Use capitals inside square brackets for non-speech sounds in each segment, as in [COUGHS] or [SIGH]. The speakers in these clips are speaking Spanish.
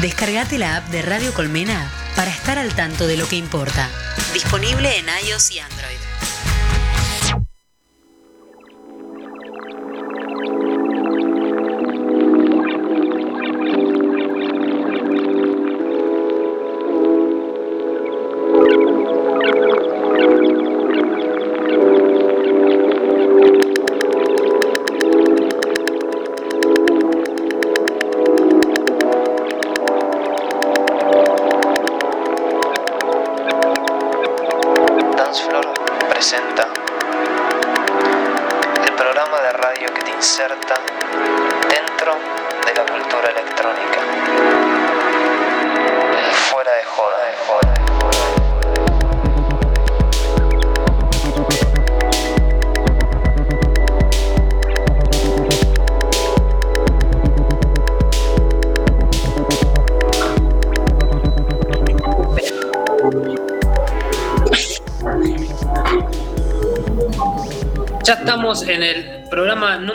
Descargate la app de Radio Colmena para estar al tanto de lo que importa. Disponible en iOS y Android.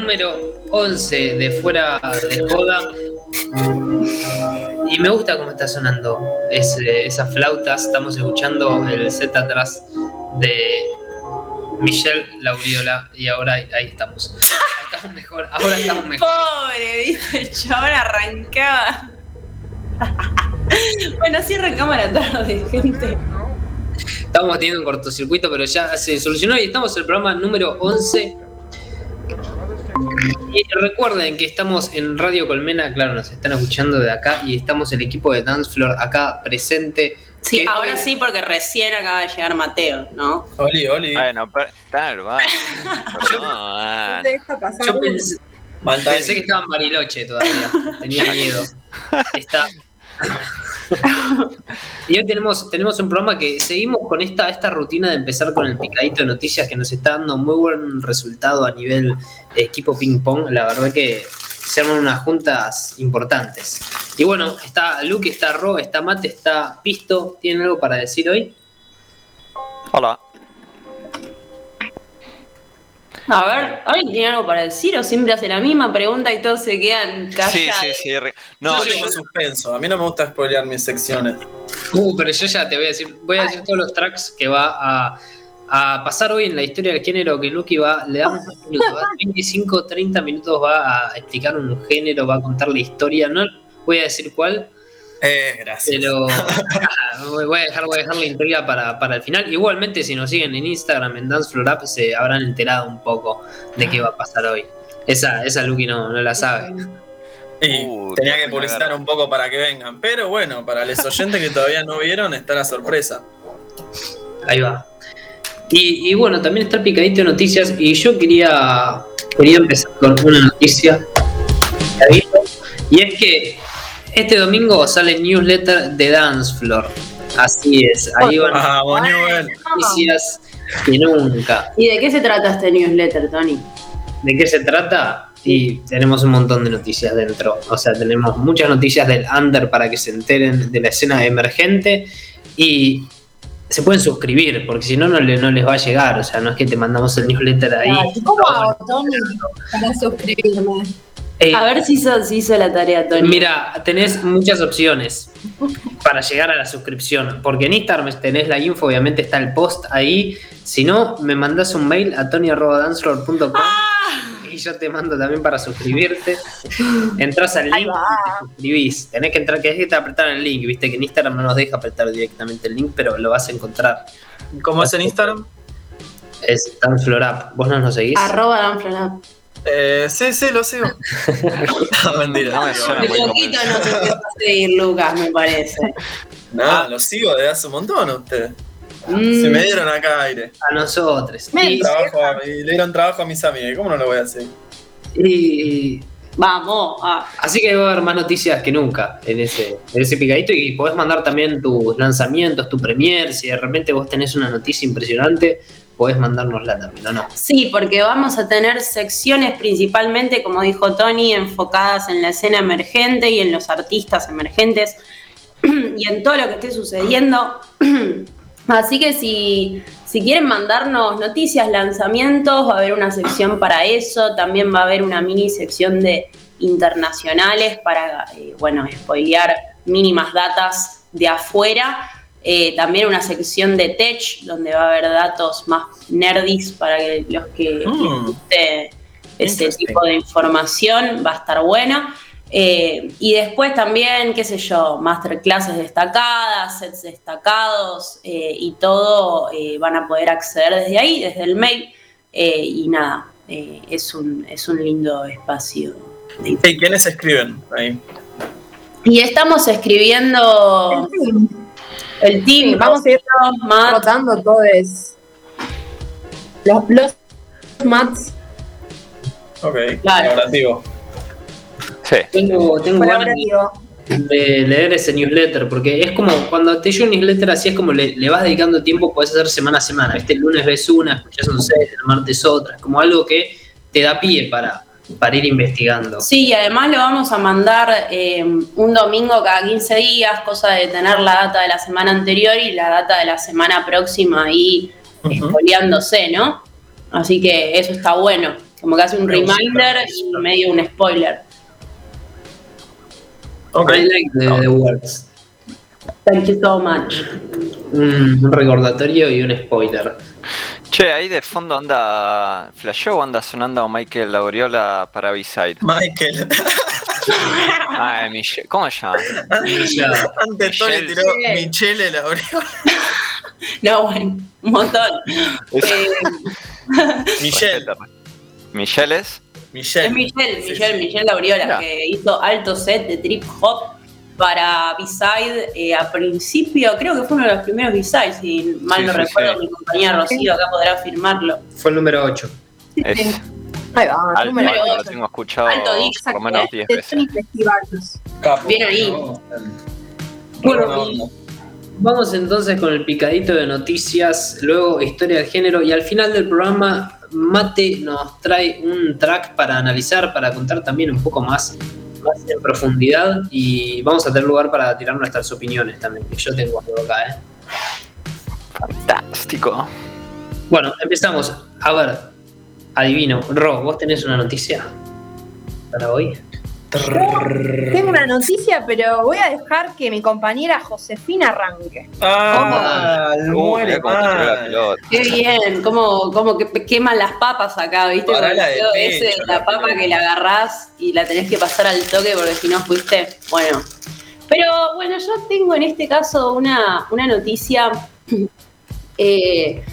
Número 11 de Fuera de Joda. Y me gusta cómo está sonando ese- esas flautas. Estamos escuchando el set atrás de Michelle Lauriola. Y ahora ahí, estamos. Estamos mejor, ahora estamos mejor. Pobre, viste, el chabón arrancaba. bueno, así arrancamos la tarde, gente. Estamos teniendo un cortocircuito, pero ya se solucionó y estamos en el programa número 11. Recuerden que estamos en Radio Colmena, claro, nos están escuchando de acá y estamos el equipo de Dance Floor acá presente. Sí, ahora sí, porque recién acaba de llegar Mateo, ¿no? Oli, Oli. Bueno, claro, va. [LAUGHS] Perdón. Yo pensé, pensé que estaba en Bariloche todavía, tenía miedo. [LAUGHS] Está. Y hoy tenemos, tenemos un programa que seguimos con esta, esta rutina de empezar con el picadito de noticias que nos está dando muy buen resultado a nivel equipo ping pong. La verdad que se arman unas juntas importantes. Y bueno, está Luke, está Ro, está Mate, está Pisto. ¿Tienen algo para decir hoy? Hola. A ver, ¿alguien tiene algo para decir o siempre hace la misma pregunta y todos se quedan callados? Sí, sí, sí. re- No, yo tengo suspenso. A mí no me gusta spoilear mis secciones. Uh, pero yo ya te voy a decir, voy a decir todos los tracks que va a, a pasar hoy en la historia del género que Lucky va, le damos unos [LAUGHS] minutos, va, 25, 30 minutos va a explicar un género, va a contar la historia, no voy a decir cuál, Eh, gracias. pero voy a dejar, voy a dejar la intriga para, para el final. Igualmente, si nos siguen en Instagram, en Dance Floor Up, se habrán enterado un poco de qué va a pasar hoy. Esa, esa Lucky no, no la sabe. Y Uh, tenía que publicitar un poco para que vengan. Pero bueno, para los oyentes que todavía no vieron, está la sorpresa. Ahí va. Y, y bueno, también está el picadito de noticias y yo quería, quería empezar con una noticia. Y es que este domingo sale el newsletter de Dance Floor. Así es, ahí van Ah, noticias que nunca. ¿Y de qué se trata este newsletter, Tony? ¿De qué se trata? Y tenemos un montón de noticias dentro. O sea, tenemos muchas noticias del under para que se enteren de la escena emergente. Y se pueden suscribir, porque si no, no, le- no les va a llegar. O sea, no es que te mandamos el newsletter ahí. ¿Cómo hago, Tony, para suscribirme? Eh, A ver si hizo, si hizo la tarea, Tony. Mira, tenés muchas opciones para llegar a la suscripción. Porque en Instagram tenés la info, obviamente está el post ahí. Si no, me mandás un mail a tony.dancefloor.com y yo te mando también para suscribirte. Entrás al link y te suscribís. Tenés que entrar, que te apretar el link. Viste que en Instagram no nos deja apretar directamente el link, pero lo vas a encontrar. ¿Cómo es en Instagram? Es Dancefloor Vos no nos seguís. Arroba. Eh, sí, sí, lo sigo. [LAUGHS] no, mentira. No me suena De muy poquito nos empezó a seguir Lucas, me parece. No, lo sigo desde hace un montón a ustedes. Mm. Se me dieron acá aire. A nosotros. Me- Y, Trabajo a- y le dieron trabajo a mis amigas. ¿Cómo no lo voy a hacer? y- Vamos. ah. Así que va a haber más noticias que nunca en ese, en ese picadito y podés mandar también tus lanzamientos, tu premier, si de repente vos tenés una noticia impresionante, podés mandárnosla también, ¿o no? Sí, porque vamos a tener secciones principalmente, como dijo Tony, enfocadas en la escena emergente y en los artistas emergentes [CLEARS THROAT] y en todo lo que esté sucediendo. [CLEARS THROAT] Así que si, si quieren mandarnos noticias, lanzamientos, va a haber una sección para eso. También va a haber una mini sección de internacionales para, eh, bueno, spoilear mínimas datas de afuera. Eh, también una sección de tech donde va a haber datos más nerdis para que los que Mm. guste ese tipo de información, va a estar bueno. Eh, y después también, qué sé yo, masterclasses destacadas, sets destacados y todo eh, van a poder acceder desde ahí, desde el mail. Eh, y nada, eh, es, un, es un lindo espacio. ¿Y quiénes escriben ahí? y estamos escribiendo el team, Sí, vamos a ir rotando todos los, los mats Ok, Claro. colaborativo. Sí. Tengo, tengo ganas colaborativo. de leer ese newsletter, porque es como cuando te llega un newsletter así, es como le, le vas dedicando tiempo, puedes hacer semana a semana. ¿viste? El lunes ves una, escuchas un set, el martes otra, es como algo que te da pie para, para ir investigando. Sí, y además lo vamos a mandar eh, un domingo cada 15 días, cosa de tener la data de la semana anterior y la data de la semana próxima ahí espoleándose, ¿no? Así que eso está bueno, como que hace un reminder y medio un spoiler. Ok. I like the, the words. Thank you so much. Un, un recordatorio y un spoiler. Che, ahí de fondo anda. ¿Flashó o anda sonando Michael Lauriola para B-Side? Michael. [LAUGHS] Ah, Michelle. ¿Cómo se llama? Antes Tony Michelle. tiró Michele la abrió. [LAUGHS] No, bueno, un montón. Eh, [LAUGHS] Michelle. ¿Michelle es? es Michelle. Michelle, Sí, Michelle, sí. Michelle Lauriola, que hizo alto set de trip hop para B-Side eh, a principio, creo que fue uno de los primeros B-Sides, si mal Sí, no sí, recuerdo, sí. mi compañera Rocío acá podrá afirmarlo. Fue el número 8. Es Ahí va, alto, número alto, lo ocho. tengo escuchado Alto disc, por lo menos 10 de veces. Tony Festivals. Capo. Bien ahí. Bueno. Vamos entonces con el picadito de noticias, luego historia del género y al final del programa Mate nos trae un track para analizar, para contar también un poco más, más en profundidad y vamos a tener lugar para tirar nuestras opiniones también, que yo tengo algo acá. ¿eh? Fantástico. Bueno, empezamos. A ver, adivino. Ro, ¿vos tenés una noticia para hoy? Tengo una noticia, pero voy a dejar que mi compañera Josefina arranque. Ah, muere cómo pelota. Qué bien, como, como que queman las papas acá, ¿viste? La de pecho, papa que la agarrás y la tenés que pasar al toque porque si no fuiste, bueno. Pero bueno, yo tengo en este caso una, una noticia. [CLEARS THROAT] eh,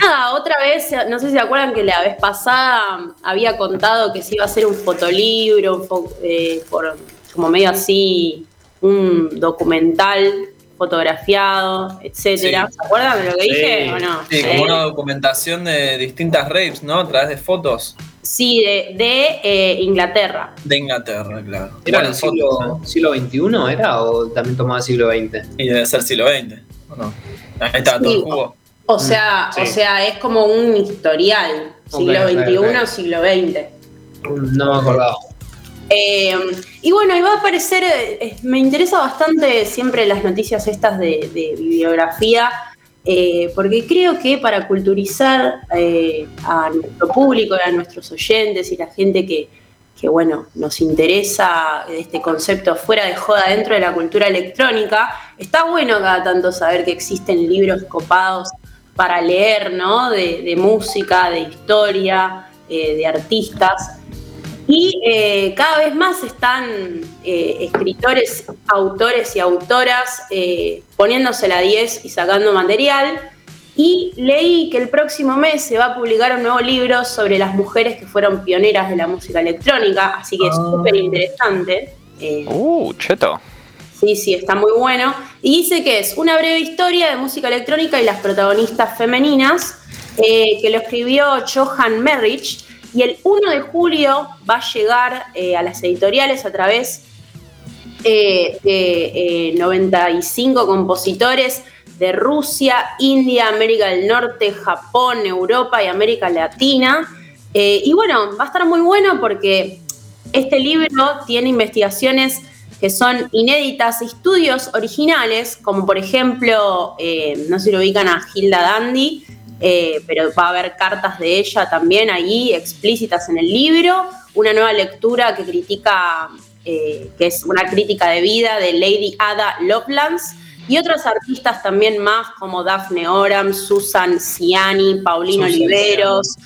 nada, otra vez, no sé si se acuerdan que la vez pasada había contado que se iba a hacer un fotolibro, un fo- eh, por, como medio así, un documental fotografiado, etcétera. Sí. ¿Se acuerdan de lo que Sí. dije o no? Sí, ¿Eh? como una documentación de distintas raves, ¿no? A través de fotos Sí, de, de, eh, Inglaterra. de Inglaterra, claro. ¿Era el siglo, siglo XXI era o también tomaba siglo XX? Y debe ser siglo XX, ¿o no? Ahí está todo el jugo. O sea, sí. o sea, es como un historial. Siglo XXI, ok. siglo XX. No me acordaba. Eh, y bueno, y va a aparecer, eh, me interesa bastante siempre las noticias estas de, de bibliografía, eh, porque creo que para culturizar eh, a nuestro público, a nuestros oyentes y la gente que, que, bueno, nos interesa este concepto fuera de joda dentro de la cultura electrónica, está bueno cada tanto saber que existen libros copados para leer, ¿no? De, de música, de historia, eh, de artistas. Y eh, cada vez más están eh, escritores, autores y autoras eh, poniéndose la 10 y sacando material. Y leí que el próximo mes se va a publicar un nuevo libro sobre las mujeres que fueron pioneras de la música electrónica, así que es Ah. súper interesante. Eh, Uh, cheto. Sí, sí, está muy bueno. Y dice que es una breve historia de música electrónica y las protagonistas femeninas, eh, que lo escribió Johan Merrich. Y el 1 de julio va a llegar eh, a las editoriales a través eh, de eh, 95 compositores de Rusia, India, América del Norte, Japón, Europa y América Latina. Y bueno, va a estar muy bueno porque este libro tiene investigaciones que son inéditas, estudios originales, como por ejemplo, eh, no sé si lo ubican a Hilda Dandy, eh, pero va a haber cartas de ella también ahí explícitas en el libro, una nueva lectura que critica eh, que es una crítica de vida de Lady Ada Lovelace, y otros artistas también más como Daphne Oram, Susan Ciani, Paulino Oliveros,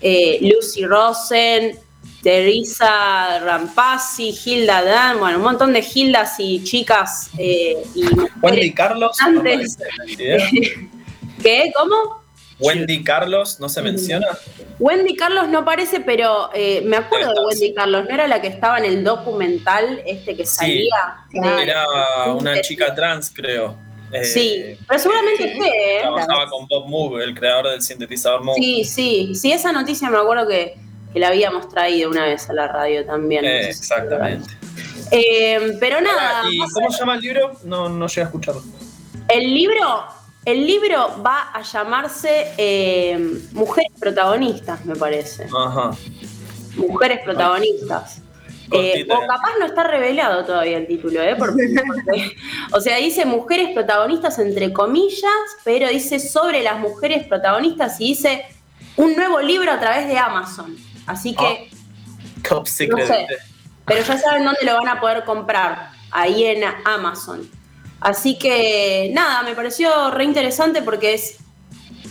eh, Lucy Rosen, Teresa Rampazzi, Hilda Dan, bueno, un montón de Hildas y chicas eh, y Wendy Carlos. ¿no Antes. video? [LAUGHS] ¿Qué? ¿Cómo? Wendy Carlos, ¿no se menciona? Wendy Carlos no aparece, pero eh, me acuerdo de. Wendy Carlos, ¿no era la que estaba en el documental este que Sí. salía? De- Era una chica trans, creo. Eh, Sí, pero seguramente esté, ¿eh? Trabajaba con Bob Moog, el creador del sintetizador Moog. Sí, sí, sí, esa noticia me acuerdo que, que la habíamos traído una vez a la radio también. no Eh, sé si- exactamente. Eh, pero nada, ¿Y cómo se llama el libro? No, no llegué a escucharlo. el libro, el libro va a llamarse eh, Mujeres Protagonistas, me parece. Ajá. Mujeres Protagonistas. Eh, Cortita. o capaz no está revelado todavía el título, ¿eh? Porque- o sea, dice mujeres protagonistas entre comillas, pero dice sobre las mujeres protagonistas y dice un nuevo libro a través de Amazon. Así que, Top Secret. No sé. pero ya saben dónde lo van a poder comprar, ahí en Amazon. Así que, nada, me pareció re interesante porque es,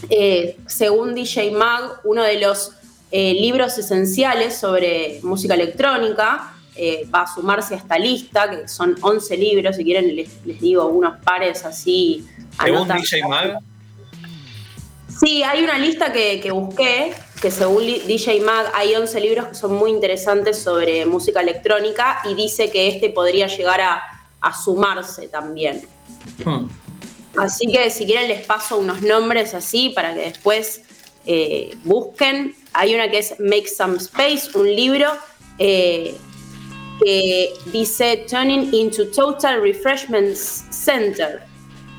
eh, según DJ Mag, uno de los eh, libros esenciales sobre música electrónica. eh, va a sumarse a esta lista, que son 11 libros, si quieren les, les digo unos pares así. Según anotan. DJ Mag, Sí, hay una lista que, que busqué, que según DJ Mag hay 11 libros que son muy interesantes sobre música electrónica y dice que este podría llegar a, a sumarse también. hmm, Así que si quieren les paso unos nombres así para que después eh, busquen. Hay una que es Make Some Space, un libro eh, que dice Turning into Total Refreshment Center.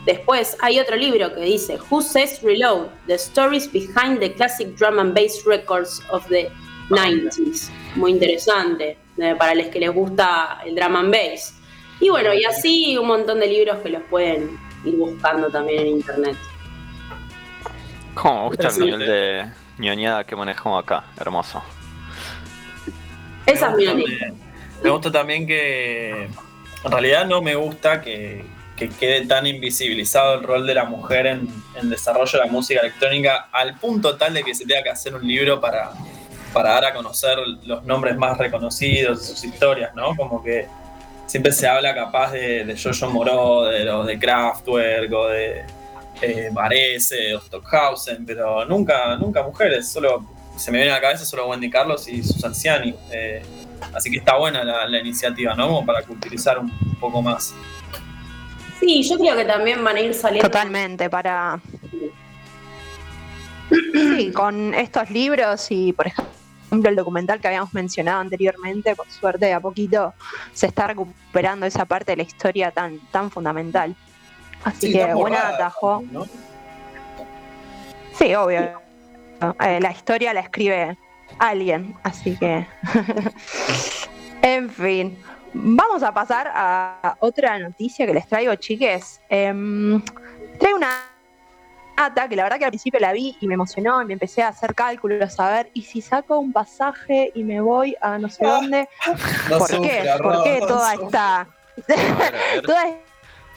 Después hay otro libro que dice Who Says Reload? The Stories Behind the Classic Drum and Bass Records of the 90s. Muy interesante eh, para los que les gusta el drum and bass. Y bueno, y así un montón de libros que los pueden ir buscando también en internet. ¿Cómo me gusta el nivel de ñoñada que manejamos acá? Hermoso. Esa es mi Me gusta también que en realidad no me gusta que, que quede tan invisibilizado el rol de la mujer en, el desarrollo de la música electrónica al punto tal de que se tenga que hacer un libro para, para dar a conocer los nombres más reconocidos, sus historias, ¿no? Como que siempre se habla capaz de, de Jojo Moroder o de Kraftwerk o de eh, Varese o Stockhausen, pero nunca, nunca mujeres, solo se me viene a la cabeza solo Wendy Carlos y Susan Ciani. eh, así que está buena la, iniciativa, ¿no? Como para culturizar un poco más. Sí, yo creo que también van a ir saliendo. Totalmente, para. Sí, con estos libros y, por ejemplo, el documental que habíamos mencionado anteriormente, por suerte, de a poquito se está recuperando esa parte de la historia tan, tan fundamental. Así Sí, que borrada, atajo. ¿no? Sí, obvio. Eh, la historia la escribe alguien, así que. [LAUGHS] en fin. Vamos a pasar a otra noticia que les traigo, chiques. Em, traigo una data que la verdad que al principio la vi y me emocionó y me empecé a hacer cálculos a ver, y si saco un pasaje y me voy a no sé dónde, No [LAUGHS] ¿por qué? ¿Por qué toda esta [LAUGHS] todo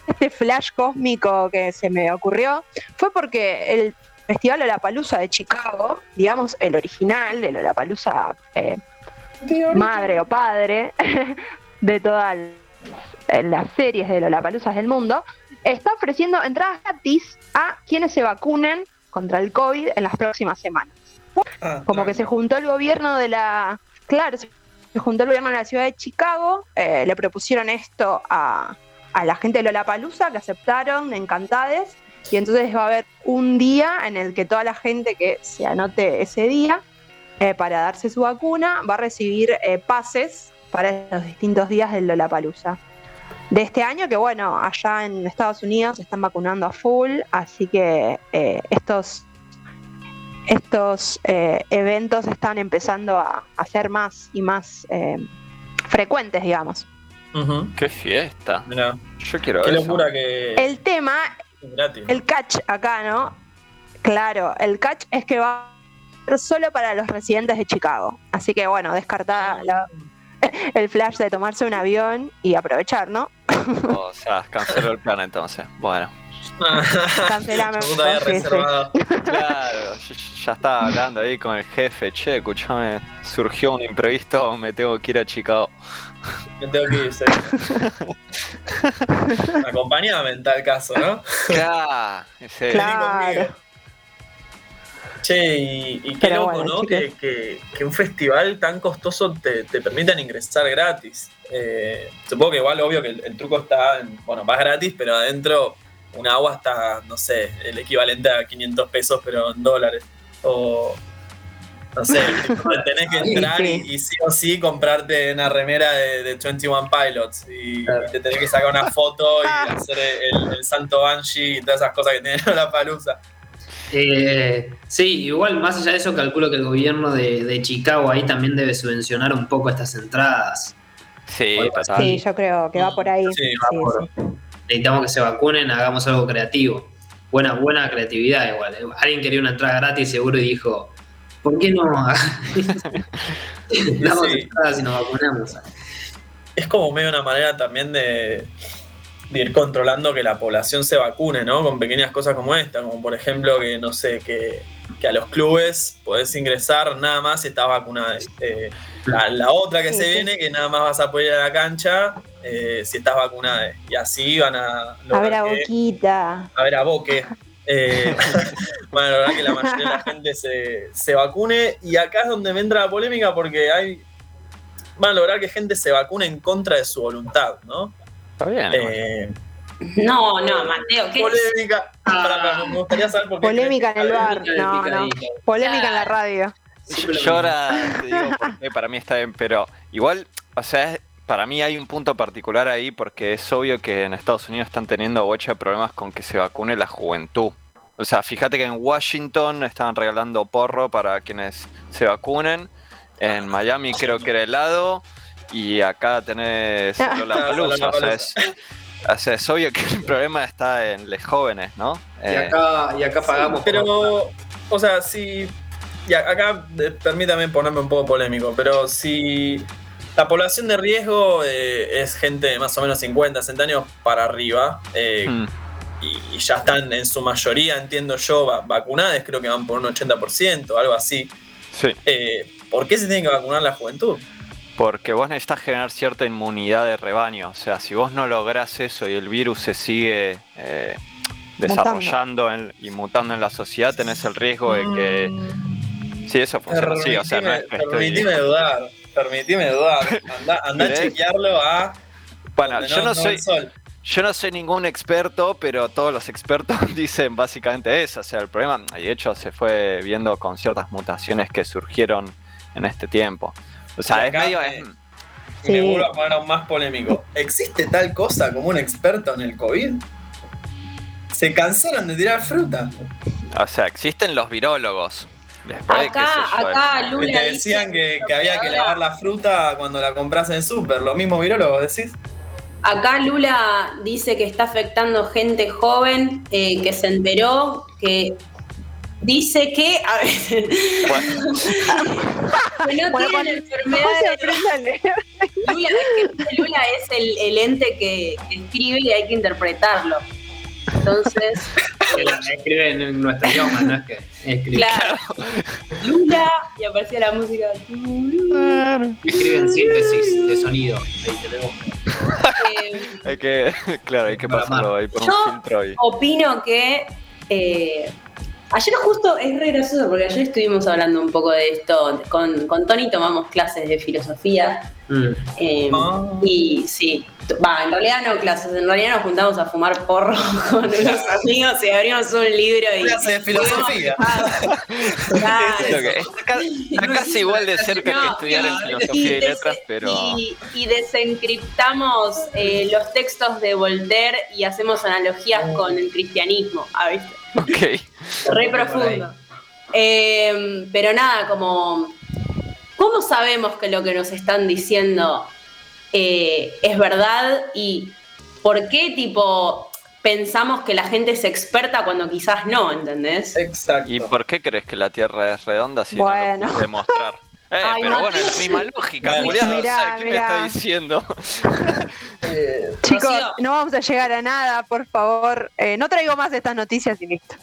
este flash cósmico que se me ocurrió fue porque el Festival Lollapalooza de Chicago, digamos el original de Lollapalooza eh, madre o padre [LAUGHS] de todas las series de Lollapaloozas del mundo, está ofreciendo entradas gratis a quienes se vacunen contra el COVID en las próximas semanas. Ah, Como que se juntó el gobierno de la. Claro, se se juntó el gobierno de la ciudad de Chicago, eh, le propusieron esto a, a la gente de Lollapalooza, que aceptaron, encantades, y entonces va a haber un día en el que toda la gente que se anote ese día eh, para darse su vacuna va a recibir eh, pases para los distintos días del Lollapalooza. De este año, que bueno, allá en Estados Unidos se están vacunando a full, así que eh, estos estos eh, eventos están empezando a, a ser más y más eh, frecuentes, digamos. ¡Qué fiesta! Mirá, Yo quiero qué eso. locura que El tema, el catch acá, ¿no? Claro, el catch es que va a ser solo para los residentes de Chicago. Así que bueno, descartada la, [LAUGHS] el flash de tomarse un avión y aprovechar, ¿no? [LAUGHS] O sea, canceló el plan entonces. Bueno, [LAUGHS] Cancelame, reservado. claro, yo ya estaba hablando ahí con el jefe. Che, escuchame, surgió un imprevisto, me tengo que ir a Chicago. Me tengo que ir, sí. Acompañame en tal caso, ¿no? Claro, Claro. Che, y, y qué Pero loco, bueno, ¿no? Que, que- que un festival tan costoso te, te permitan ingresar gratis. Eh, supongo que igual, obvio que el, el truco está, en, bueno, más gratis, pero adentro un agua está, no sé, el equivalente a 500 pesos, pero en dólares. O, no sé, [LAUGHS] tenés que entrar y, y sí o sí comprarte una remera de, de 21 Pilots y, Claro. y te tenés que sacar una foto y [LAUGHS] hacer el, el santo Banshee y todas esas cosas que tiene [LAUGHS] la palusa. Eh, sí, igual más allá de eso, calculo que el gobierno de, de Chicago ahí también debe subvencionar un poco estas entradas. Sí, total. Sí, yo creo que va por ahí. Sí, Sí, va por- sí. Necesitamos que se vacunen, hagamos algo creativo. Buena, buena creatividad igual. eh. Alguien quería una entrada gratis seguro y dijo, ¿por qué no? [LAUGHS] [LAUGHS] Damos Sí. entradas y nos vacunamos. es como medio una manera también de, de ir controlando que la población se vacune, ¿no? Con pequeñas cosas como esta, como por ejemplo que, no sé, que, que a los clubes podés ingresar nada más si estás vacunado. Eh, la, la otra que Sí, se sí. viene, que nada más vas a poder ir a la cancha eh, si estás vacunado. Y así van a... A ver a que- Boquita. a ver a Boque. Eh, [LAUGHS] bueno, la verdad que la mayoría de la gente se, se vacune y acá es donde me entra la polémica porque hay van a lograr que gente se vacune en contra de su voluntad, ¿no? Está bien. Eh, No, no, Mateo, ¿qué polémica. Ah. Me gustaría saber por qué. Polémica en el bar. No, no. Polémica en la radio. Ahora te digo por qué para mí está bien, pero igual, o sea, para mí hay un punto particular ahí porque es obvio que en Estados Unidos están teniendo bocha de problemas con que se vacune la juventud. O sea, fíjate que en Washington estaban regalando porro para quienes se vacunen. En Miami creo que era helado. Y acá tenés [LAUGHS] la palusa. O sea, es, o sea, es obvio que el problema está en los jóvenes, ¿no? Y Eh, acá, y acá pagamos. Pero, o sea, si. Y a- acá eh, permítame ponerme un poco polémico, pero si la población de riesgo eh, es gente de más o menos 50, 60 años para arriba, eh, mm. y, y ya están en su mayoría, entiendo yo, va- vacunadas, creo que van por un 80%, algo así. Sí. Eh, ¿Por qué se tiene que vacunar la juventud? Porque vos necesitas generar cierta inmunidad de rebaño. O sea, si vos no lográs eso y el virus se sigue eh, desarrollando en- y mutando en la sociedad, tenés el riesgo de que. Sí, eso funciona así. O sea, no es que estoy- permitime dudar, permitime dudar. Anda, anda a chequearlo a. Bueno, yo no, soy. Yo no soy ningún experto, pero todos los expertos [LAUGHS] dicen básicamente eso. O sea, el problema, y de hecho se fue viendo con ciertas mutaciones que surgieron en este tiempo. O sea, Y es medio. me- es- Y me Sí. vuelvo a poner aún más polémico. ¿Existe tal cosa como un experto en el COVID? Se cansaron de tirar fruta. o sea, existen los virólogos. Después, Acá, yo, acá Lula te decían que, que había que lavar la fruta cuando la compras en súper. Lo mismo virólogos decís. Acá Lula dice que está afectando gente joven eh, que se enteró, que dice que, a ver, Bueno, que no Bueno, tienen cuando- enfermedades. Lula es, que Lula es el, el ente que escribe y hay que interpretarlo. Entonces, escribe en nuestro idioma, no es que escribe. claro, Lula y aparecía la música. Escribe en síntesis de sonido. Ahí te leo. Eh, hay que, claro, hay que pasarlo ahí por un Yo- filtro y. opino que eh, ayer justo es re gracioso porque ayer estuvimos hablando un poco de esto. Con, con Tony tomamos clases de filosofía. Mm. eh, Ah. Y sí, va, en realidad no clases, en realidad nos juntamos a fumar porro [LAUGHS] con unos [LAUGHS] amigos y abrimos un libro y. Clase de filosofía. Está ca- está casi igual de cerca que estudiar en filosofía y letras, pero. y, y desencriptamos eh, los textos de Voltaire y hacemos analogías con el cristianismo, ¿ah, ¿viste? Ok. Re profundo. Eh, pero nada, como. ¿Cómo sabemos que lo que nos están diciendo eh, es verdad? ¿Y por qué, tipo, pensamos que la gente es experta cuando quizás no, ¿entendés? Exacto. ¿Y por qué crees que la Tierra es redonda si no Bueno. lo puedes demostrar? [LAUGHS] Eh, Ay, pero bueno, es misma lógica, Mirá, Julián. o mirá, sea, ¿Qué me está diciendo? [LAUGHS] Chicos, Rocío. no vamos a llegar a nada, por favor. Eh, no traigo más estas noticias y listo.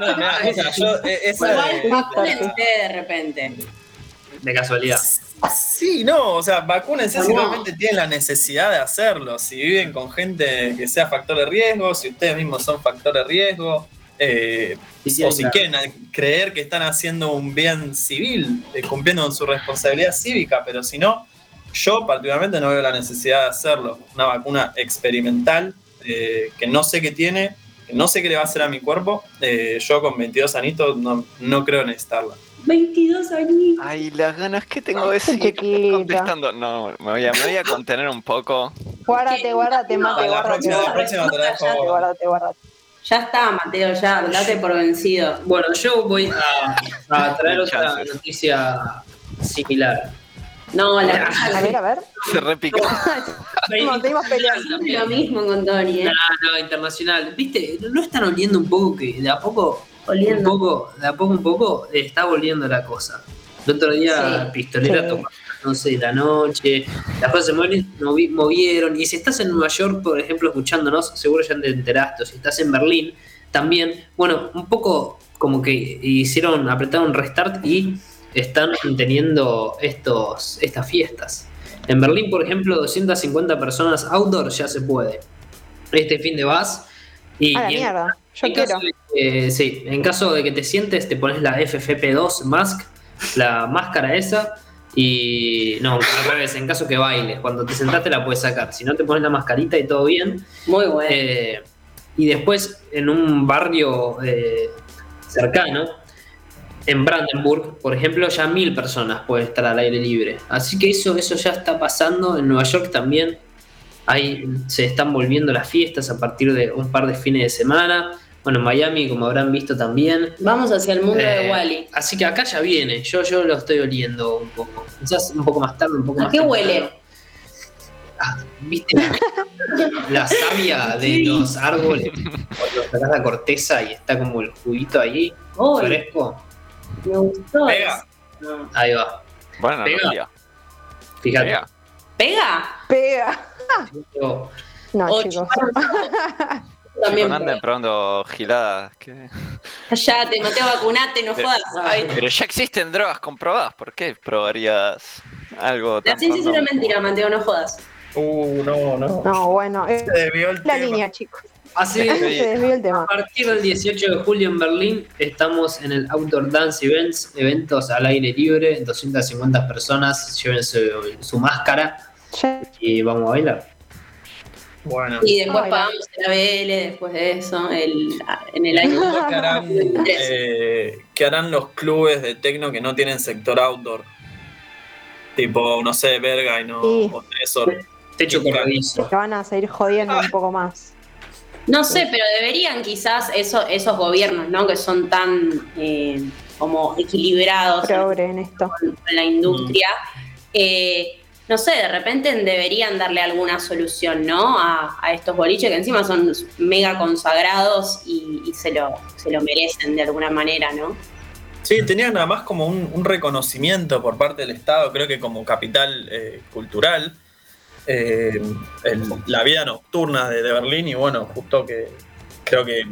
No, [LAUGHS] yo, eh, esa Igual, de- vacúnense de repente. De casualidad. Sí, no, o sea, vacúnense si realmente tienen la necesidad de hacerlo. Si viven con gente que sea factor de riesgo, si ustedes mismos son factor de riesgo, eh, Sí, o si claro. quieren creer que están haciendo un bien civil, eh, cumpliendo con su responsabilidad cívica, pero si no, yo particularmente no veo la necesidad de hacerlo. Una vacuna experimental eh, que no sé qué tiene, que no sé qué le va a hacer a mi cuerpo. eh, yo con 22 anitos no, no creo necesitarla. 22 años. Ay, las ganas que tengo de seguir contestando. No, me voy, a, me voy a contener un poco. Guárdate, guárdate, mate, guárdate, la guárdate, próxima te la dejo a vos. guárdate, guárdate. Ya está, Mateo, ya, date por vencido. Bueno, yo voy a, a [LAUGHS] traer otra noticia similar. No, la A ver, a ver. Se repica. Nos [LAUGHS] seguimos peleando. lo mismo con Tony, ¿eh? No, no, internacional. ¿Viste? ¿No están oliendo un poco que de a poco, un Oliendo. poco, de a poco, un poco, está volviendo la cosa? El otro día, Sí. pistolera Sí. tocó 11 de la noche, las cosas se movi- movieron. Y si estás en Nueva York, por ejemplo, escuchándonos, seguro ya te enteraste. O si estás en Berlín, también, bueno, un poco como que hicieron, apretaron restart y están teniendo estos, estas fiestas. En Berlín, por ejemplo, 250 personas outdoor ya se puede. Este fin de vas y, A la y en- mierda. Yo en quiero. de sí, en caso de que te sientes, te pones la FFP2 mask, la máscara esa, y no, al revés, en caso que bailes, cuando te sentaste la puedes sacar, si no te pones la mascarita y todo bien. Muy bueno. Eh, y después en un barrio eh, cercano, en Brandenburg, por ejemplo, ya mil personas pueden estar al aire libre. Así que eso, eso ya está pasando. En Nueva York también ahí se están volviendo las fiestas a partir de un par de fines de semana. Bueno, en Miami, como habrán visto también. Vamos hacia el mundo Eh, de Wally. Así que acá ya viene. Yo, yo lo estoy oliendo un poco. Quizás un poco más tarde, un poco ¿A más qué temprano. huele? Ah, ¿Viste [LAUGHS] la, savia de Sí. los árboles? Cuando sacás la corteza y está como el juguito ahí, fresco. me gustó. Pega. eso. Ahí va. Buena Pega. Fíjate. Pega. ¿Pega? No, chicos. [LAUGHS] También no anden probando giladas. que- Callate, Mateo, vacunate, no Pero- jodas. Pero ya existen drogas comprobadas. ¿Por qué probarías algo La tan ciencia es una mentira, Mateo, no jodas. Uh, no, no. No, bueno, es Se desvió el la tema. línea, chicos. Hace, Se desvió el tema. a partir del 18 de julio en Berlín estamos en el Outdoor Dance Events, eventos al aire libre, 250 personas, lleven su, su máscara Ya- y vamos a bailar. Bueno. Y después Ay, pagamos el ABL, después de eso, el, en el año. ¿Qué harán, eh, qué harán los clubes de tecno que no tienen sector outdoor? Tipo, no sé, Berghain o, Sí. o Tresor. Techo corredizo. que van a seguir jodiendo un poco más. No sé, pero deberían quizás eso, esos gobiernos, ¿no? Que son tan eh, como equilibrados Progre en esto. con la industria, eh, no sé, de repente deberían darle alguna solución, ¿no? A, a estos boliches que encima son mega consagrados y, se, lo, se lo merecen de alguna manera, ¿no? Sí, tenían nada más como un, reconocimiento por parte del Estado, creo que como capital eh, cultural, eh, la vida nocturna de Berlín y bueno, justo que creo que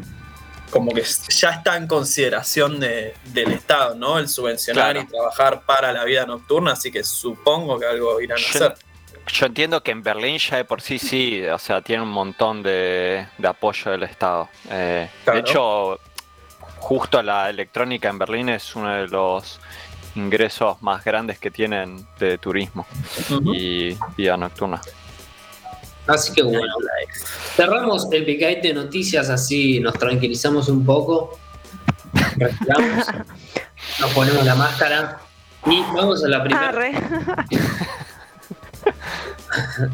como que ya está en consideración de- del Estado, ¿no? El subvencionar Claro. y trabajar para la vida nocturna, así que supongo que algo irán a hacer. Yo entiendo que en Berlín ya de por sí sí, o sea, tiene un montón de, de apoyo del Estado. Eh, Claro. De hecho, justo la electrónica en Berlín es uno de los ingresos más grandes que tienen de turismo y vida nocturna. Así que bueno, cerramos el picadete de noticias así nos tranquilizamos un poco, respiramos, [LAUGHS] nos ponemos la máscara y vamos a la primera Arre. [LAUGHS]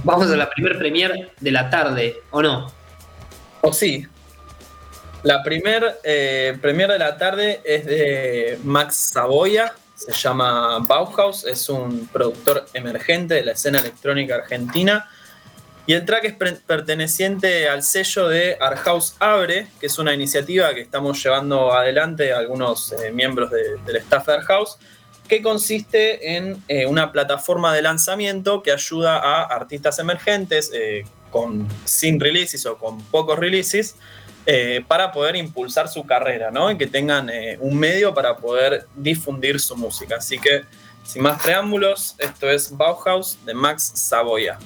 vamos a la primer premier de la tarde, ¿o no? O sí. La primer eh, premier de la tarde es de Max Saboya, se llama Bauhaus, es un productor emergente de la escena electrónica argentina. Y el track es perteneciente al sello de Arthouse Abre, que es una iniciativa que estamos llevando adelante algunos eh, miembros de- del staff de Arthouse, que consiste en eh, una plataforma de lanzamiento que ayuda a artistas emergentes eh, con, sin releases o con pocos releases eh, para poder impulsar su carrera, ¿no? Y que tengan un medio para poder difundir su música. Así que, sin más preámbulos, esto es Bauhaus de Max Savoya.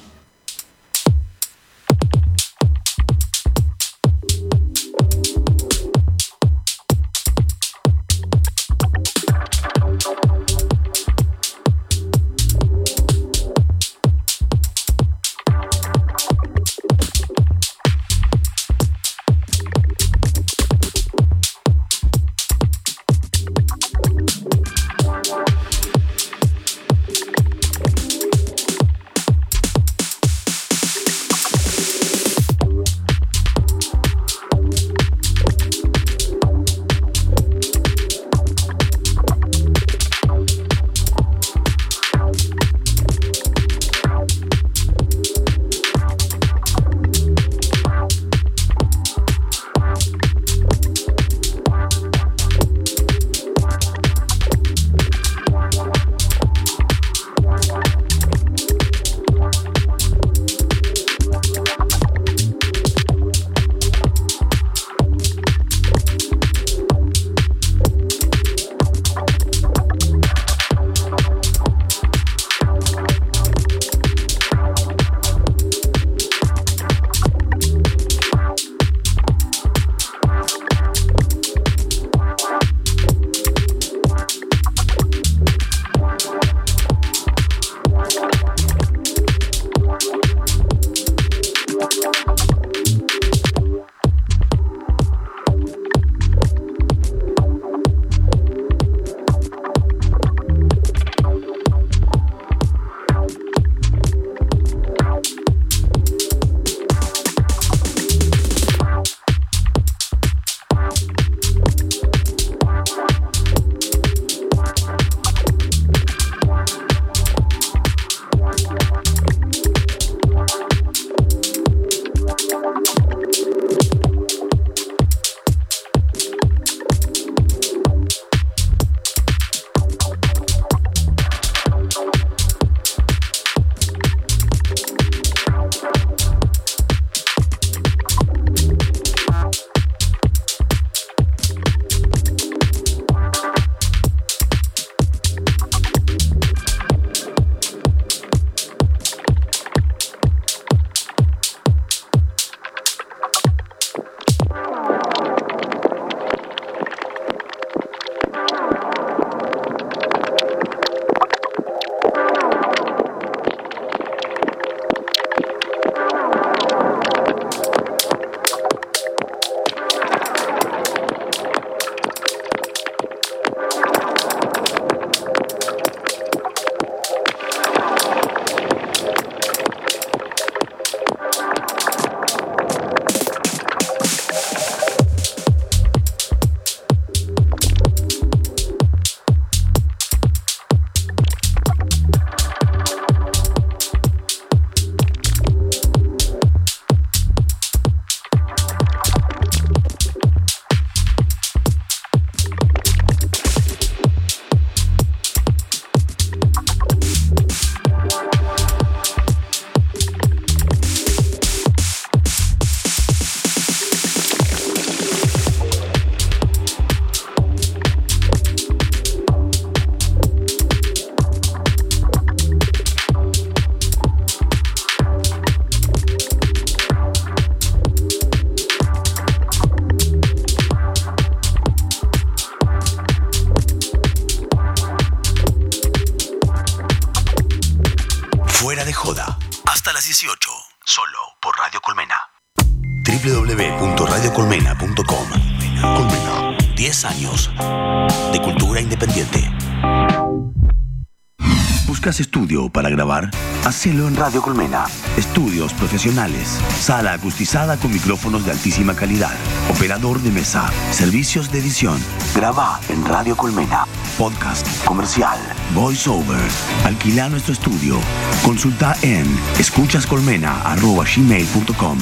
Hacelo en Radio Colmena. Estudios profesionales. Sala acustizada con micrófonos de altísima calidad. Operador de mesa. Servicios de edición. Graba en Radio Colmena. Podcast. Comercial. Voiceover. Alquila nuestro estudio. Consulta en escuchascolmena.com.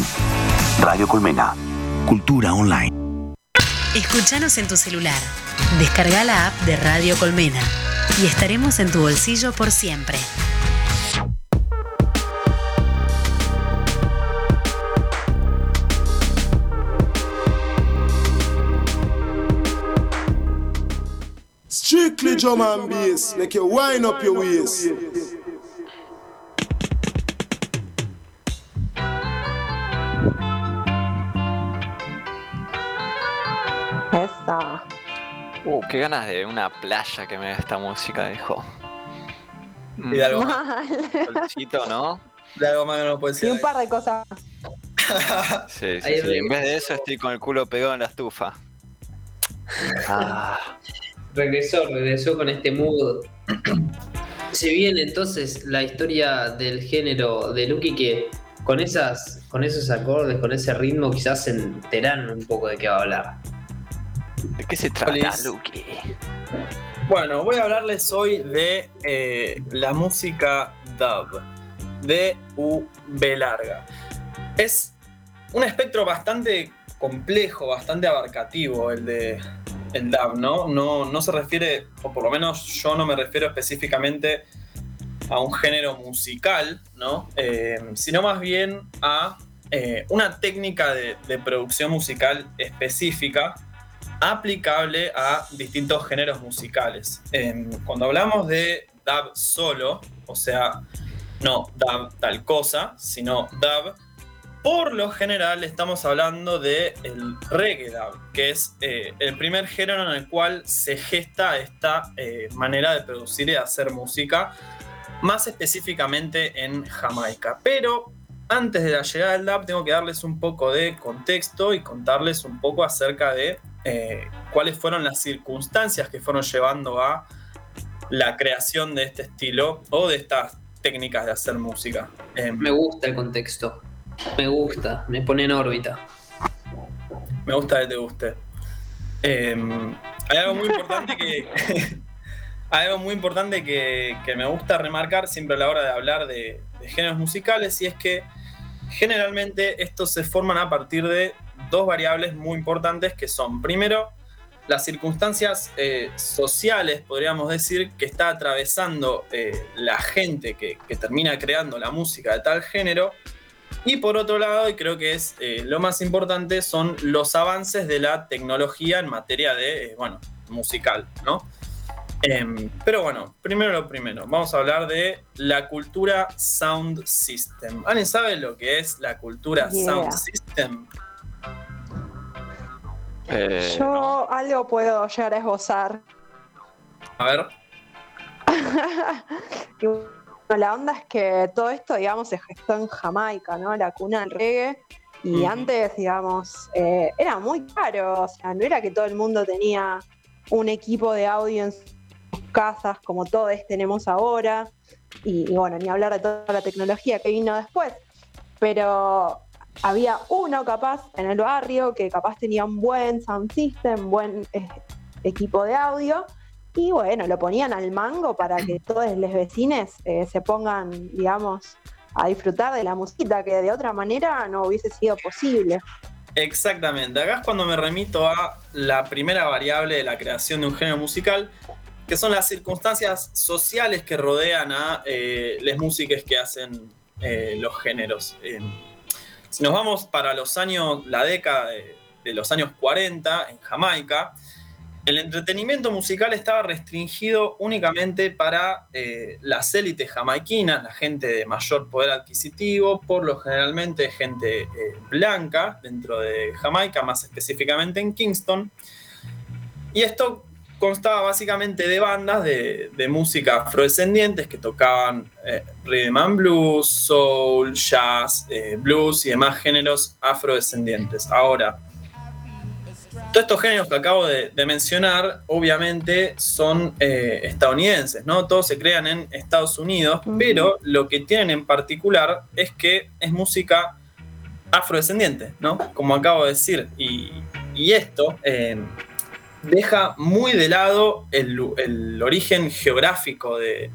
Radio Colmena. Cultura online. Escúchanos en tu celular. Descarga la app de Radio Colmena. y estaremos en tu bolsillo por siempre. Strictly drum and bass, make you wind up your waist. Esa. Uh, qué ganas de una playa que me da esta música, dijo. Y de algo, Mal. solcito, ¿no? de algo más que no puede Y ser. un par de cosas. Sí, sí, sí. En vez de eso estoy con el culo pegado en la estufa. [LAUGHS] Ah, Regresó, regresó con este mood. [CLEARS THROAT] Se viene entonces la historia del género de Lucky que con esas, con esos acordes, con ese ritmo, quizás se enteran un poco de qué va a hablar. ¿De qué se trata. Lucky? Bueno, voy a hablarles hoy de eh, la música dub, de V larga. Es un espectro bastante complejo, bastante abarcativo el de el dub, ¿no? No, no se refiere, o por lo menos yo no me refiero específicamente a un género musical, ¿no? Eh, sino más bien a eh, una técnica de, producción musical específica aplicable a distintos géneros musicales. Em, cuando hablamos de dub solo, o sea, no dub tal cosa, sino dub, por lo general estamos hablando de el reggae dub, que es eh, el primer género en el cual se gesta esta eh, manera de producir y de hacer música, más específicamente en Jamaica. Pero antes de la llegada del dub tengo que darles un poco de contexto y contarles un poco acerca de eh, cuáles fueron las circunstancias que fueron llevando a la creación de este estilo o de estas técnicas de hacer música. Em, Me gusta el contexto. Me gusta, me pone en órbita. me gusta que te guste. Em, hay algo muy importante que. [LAUGHS] hay algo muy importante que, que me gusta remarcar siempre a la hora de hablar de, géneros musicales y es que generalmente estos se forman a partir de dos variables muy importantes que son, primero, las circunstancias eh, sociales, podríamos decir, que está atravesando eh, la gente que, que termina creando la música de tal género. Y por otro lado, y creo que es eh, lo más importante, son los avances de la tecnología en materia de, eh, bueno, musical, ¿no? Em, pero bueno, primero lo primero, vamos a hablar de la cultura Sound System. ¿Alguien sabe lo que es la cultura Yeah. Sound System? Eh, Yo algo puedo llegar a esbozar. A ver. [LAUGHS] Bueno, la onda es que todo esto, digamos, se gestó en Jamaica, ¿no? La cuna del reggae. Y Ujú. antes, digamos, eh, era muy caro. O sea, no era que todo el mundo tenía un equipo de audio en sus casas como todos tenemos ahora. Y, y bueno, ni hablar de toda la tecnología que vino después. Pero había uno capaz en el barrio que capaz tenía un buen sound system, buen eh, equipo de audio. Y bueno, lo ponían al mango para que todos los vecinos eh, se pongan, digamos, a disfrutar de la musiquita, que de otra manera no hubiese sido posible. Exactamente. Acá es cuando me remito a la primera variable de la creación de un género musical, que son las circunstancias sociales que rodean a eh, las músicas que hacen eh, los géneros. Eh, si nos vamos para los años, la década de los años 40 en Jamaica, el entretenimiento musical estaba restringido únicamente para eh, las élites jamaiquinas, la gente de mayor poder adquisitivo, por lo generalmente gente eh, blanca dentro de Jamaica, más específicamente en Kingston. Y esto constaba básicamente de bandas de, música afrodescendientes que tocaban eh, rhythm and blues, soul, jazz, blues y demás géneros afrodescendientes. Ahora, todos estos géneros que acabo de, de mencionar, obviamente, son eh, estadounidenses, ¿no? Todos se crean en Estados Unidos, pero lo que tienen en particular es que es música afrodescendiente, ¿no? Como acabo de decir. Y, y esto eh, deja muy de lado el, origen geográfico de,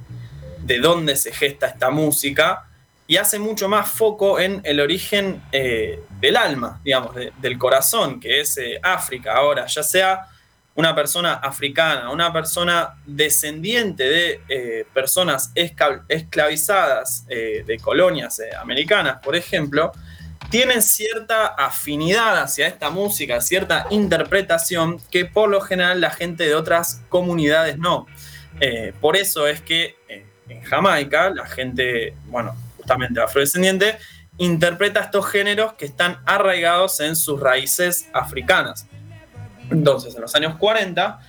de dónde se gesta esta música y hace mucho más foco en el origen eh, del alma, digamos, de- del corazón, que es eh, África. Ahora, ya sea una persona africana, una persona descendiente de eh, personas esclavizadas de colonias americanas, por ejemplo, tienen cierta afinidad hacia esta música, cierta interpretación que por lo general la gente de otras comunidades no. Por eso es que en Jamaica la gente, bueno, afrodescendiente, interpreta estos géneros que están arraigados en sus raíces africanas. Entonces, en los años 40,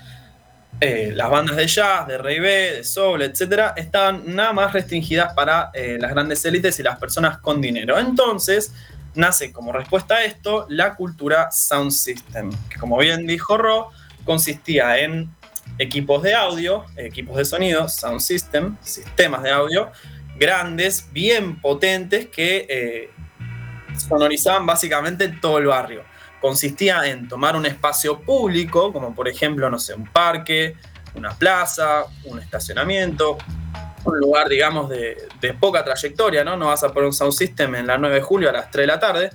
eh, las bandas de jazz, de rey de soul, etcétera, estaban nada más restringidas para eh, las grandes élites y las personas con dinero. Entonces, nace como respuesta a esto la cultura sound system, que como bien dijo Ro, consistía en equipos de audio, equipos de sonido, sound system, sistemas de audio grandes, bien potentes que eh, sonorizaban básicamente todo el barrio. Consistía en tomar un espacio público, como por ejemplo, no sé, un parque, una plaza, un estacionamiento, un lugar, digamos, de, de poca trayectoria, ¿no? No vas a poner un sound system en la 9 de julio a las 3 de la tarde.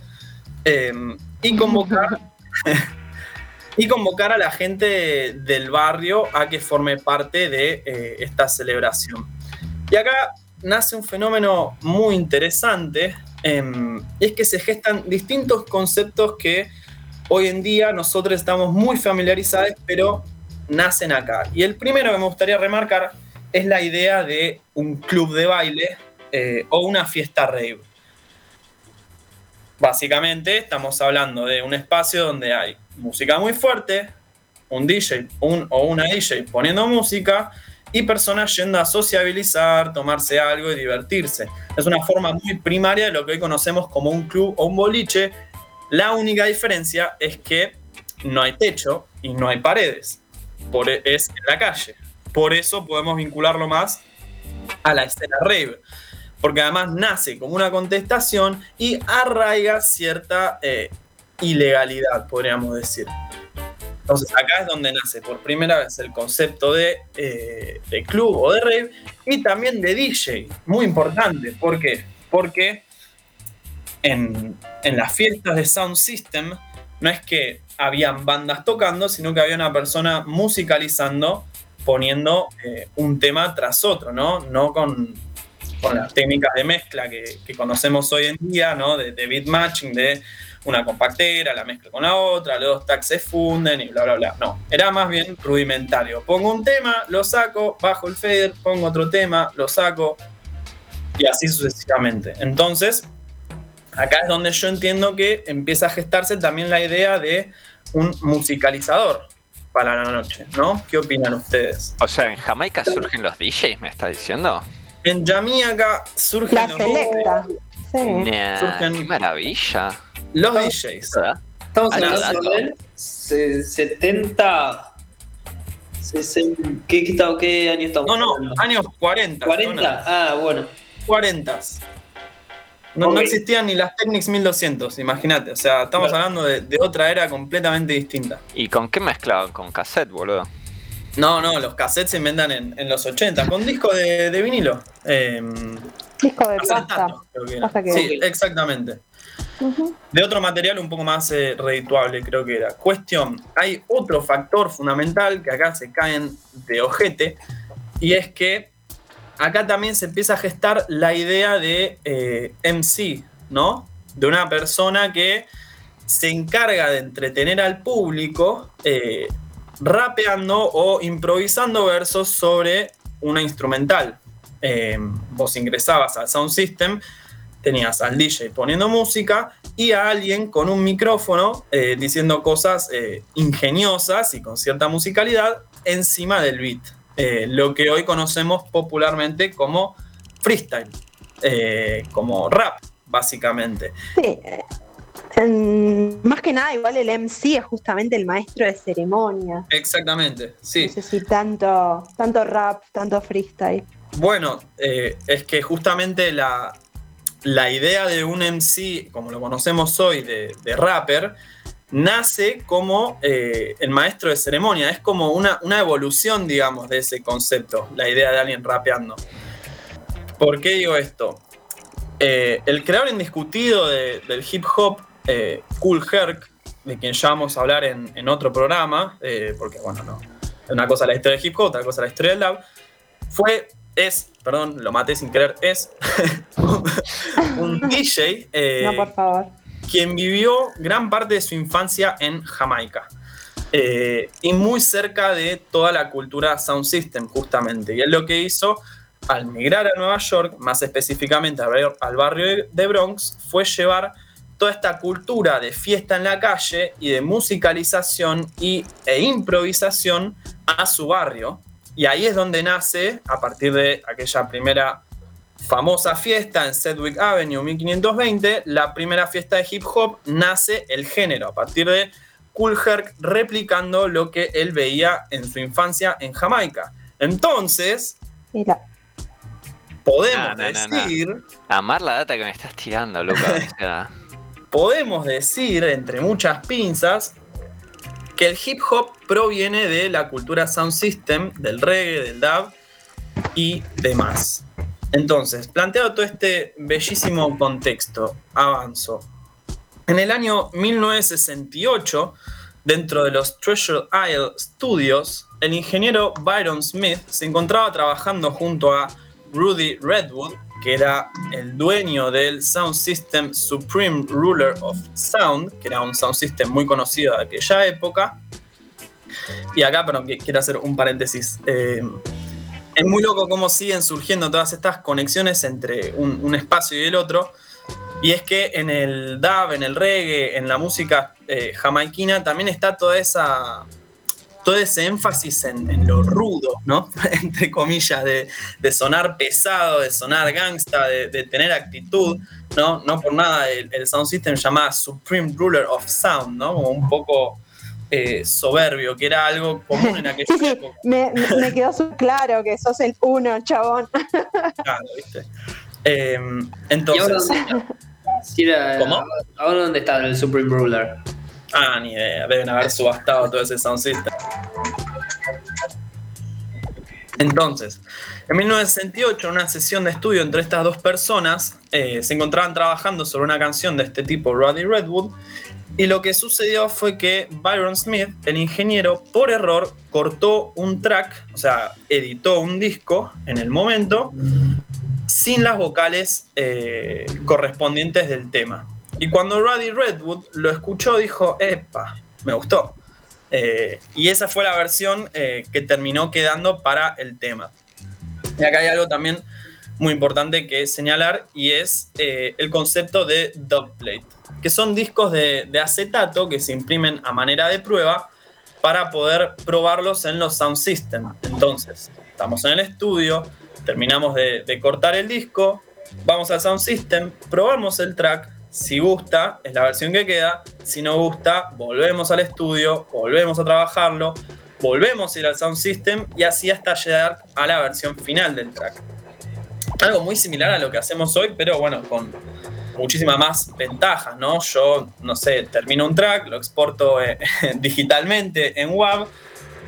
eh, y convocar. [LAUGHS] y convocar a la gente del barrio a que forme parte de eh, esta celebración. Y acá nace un fenómeno muy interesante, em, es que se gestan distintos conceptos que hoy en día nosotros estamos muy familiarizados, pero nacen acá. Y el primero que me gustaría remarcar es la idea de un club de baile eh, o una fiesta rave. Básicamente estamos hablando de un espacio donde hay música muy fuerte, un DJ un, o una DJ poniendo música y personas yendo a sociabilizar, tomarse algo y divertirse. Es una forma muy primaria de lo que hoy conocemos como un club o un boliche. La única diferencia es que no hay techo y no hay paredes. Por, e, es en la calle. Por eso podemos vincularlo más a la escena rave. Porque además nace como una contestación y arraiga cierta eh, ilegalidad, podríamos decir. Entonces acá es donde nace por primera vez el concepto de, eh, club o de rave y también de DJ, muy importante. ¿Por qué? Porque en, en las fiestas de Sound System no es que habían bandas tocando, sino que había una persona musicalizando, poniendo eh, un tema tras otro, ¿no? No con, con las técnicas de mezcla que, que conocemos hoy en día, ¿no? De, de beat matching, de una compactera, la mezcla con la otra, los dos tags se funden y bla, bla, bla. No, era más bien rudimentario. Pongo un tema, lo saco, bajo el fader, pongo otro tema, lo saco y así sucesivamente. Entonces, acá es donde yo entiendo que empieza a gestarse también la idea de un musicalizador para la noche, ¿no? ¿Qué opinan ustedes? O sea, en Jamaica surgen los DJs, ¿me está diciendo? En Jamaica surgen La los, selecta. Sí. Nah, Surgen- qué maravilla. Los DJs. ¿Verdad? Estamos hablando de se- 70. 60, ¿qué, qué, año estamos? No, no, hablando? años 40. 40. Ah, bueno. 40. No, no Ok. existían ni las Technics 1200, imagínate. O sea, estamos Claro. hablando de, de otra era completamente distinta. ¿Y con qué mezclaban? Con cassette, boludo. No, no, los cassettes se inventan en, en los 80, con disco de, de vinilo. Eh, Disco de pasta. que. Pasta que- Sí, exactamente. De otro material un poco más eh, redituable, creo que era. Cuestión, hay otro factor fundamental que acá se caen de ojete, y es que acá también se empieza a gestar la idea de eh, MC, ¿no? De una persona que se encarga de entretener al público eh, rapeando o improvisando versos sobre una instrumental. Eh, vos ingresabas al Sound System, tenías al DJ poniendo música y a alguien con un micrófono eh, diciendo cosas eh, ingeniosas y con cierta musicalidad encima del beat. Eh, lo que hoy conocemos popularmente como freestyle, como rap, básicamente. Sí. más que nada, igual el MC es justamente el maestro de ceremonia. Exactamente, sí. No sé si tanto, tanto rap, tanto freestyle. Bueno, eh, es que justamente la, la idea de un MC, como lo conocemos hoy, de, rapper, nace como eh, el maestro de ceremonia. Es como una, evolución, digamos, de ese concepto, la idea de alguien rapeando. ¿Por qué digo esto? Eh, el creador indiscutido de- del hip hop, eh, Cool Herc, de quien ya vamos a hablar en, otro programa, porque bueno, no. Una cosa la historia de hip hop, otra cosa la historia del dub. Fue, es, perdón, lo maté sin querer, es [LAUGHS] un [LAUGHS] DJ eh, No, por favor. quien vivió gran parte de su infancia en Jamaica. Eh, y muy cerca de toda la cultura Sound System, justamente. Y él lo que hizo al migrar a Nueva York, más específicamente al barrio, de Bronx, fue llevar toda esta cultura de fiesta en la calle y de musicalización y, e improvisación a su barrio. Y ahí es donde nace, a partir de aquella primera famosa fiesta en Sedgwick Avenue 1520, la primera fiesta de hip hop, nace el género, a partir de Cool Herc replicando lo que él veía en su infancia en Jamaica. Entonces, Mira, podemos decir, Amar la data que me estás tirando, Lucas. O sea, [LAUGHS] podemos decir, entre muchas pinzas, que el hip hop proviene de la cultura sound system, del reggae, del dub y demás. Entonces, planteado todo este bellísimo contexto, avanzo. En el año 1968, dentro de los Treasure Isle Studios, el ingeniero Byron Smith se encontraba trabajando junto a Rudy Redwood, que era el dueño del Sound System Supreme Ruler of Sound, que era un sound system muy conocido de aquella época. Y acá, que- quiero hacer un paréntesis. eh, es muy loco cómo siguen surgiendo todas estas conexiones entre un, un espacio y el otro. Y es que en el dub, en el reggae, en la música eh, jamaiquina, también está toda esa, todo ese énfasis en, en lo rudo, ¿no? [LAUGHS] Entre comillas, de, de sonar pesado, de sonar gangsta, de, de tener actitud, ¿no? No por nada el, el Sound System llamaba Supreme Ruler of Sound, ¿no? Como un poco eh, soberbio, que era algo común en [LAUGHS] aquella sí, época. me, me- me quedó claro que sos el uno, chabón. [LAUGHS] Claro, ¿viste? Eh, ¿Y ahora entonces, dónde está? Sí, era- ¿Cómo? ¿Ahora dónde está el Supreme Ruler? Ah, ni idea, deben haber subastado todo ese Sound. Entonces, en 1968, en una sesión de estudio entre estas dos personas, eh, se encontraban trabajando sobre una canción de este tipo, Roddy Redwood, y lo que sucedió fue que Byron Smith, el ingeniero, por error cortó un track, o sea, editó un disco en el momento, sin las vocales eh, correspondientes del tema. Y cuando Roddy Redwood lo escuchó, dijo, epa, me gustó. Eh, y esa fue la versión eh, que terminó quedando para el tema. Y acá hay algo también muy importante que señalar y es eh, el concepto de dubplate, que son discos de, acetato que se imprimen a manera de prueba para poder probarlos en los sound system. Entonces, estamos en el estudio, terminamos de, de cortar el disco, vamos al sound system, probamos el track, si gusta, es la versión que queda, si no gusta, volvemos al estudio, volvemos a trabajarlo, volvemos a ir al sound system y así hasta llegar a la versión final del track. Algo muy similar a lo que hacemos hoy, pero bueno, con muchísimas más ventajas, ¿no? Yo, no sé, termino un track, lo exporto eh, [LAUGHS] digitalmente en WAV,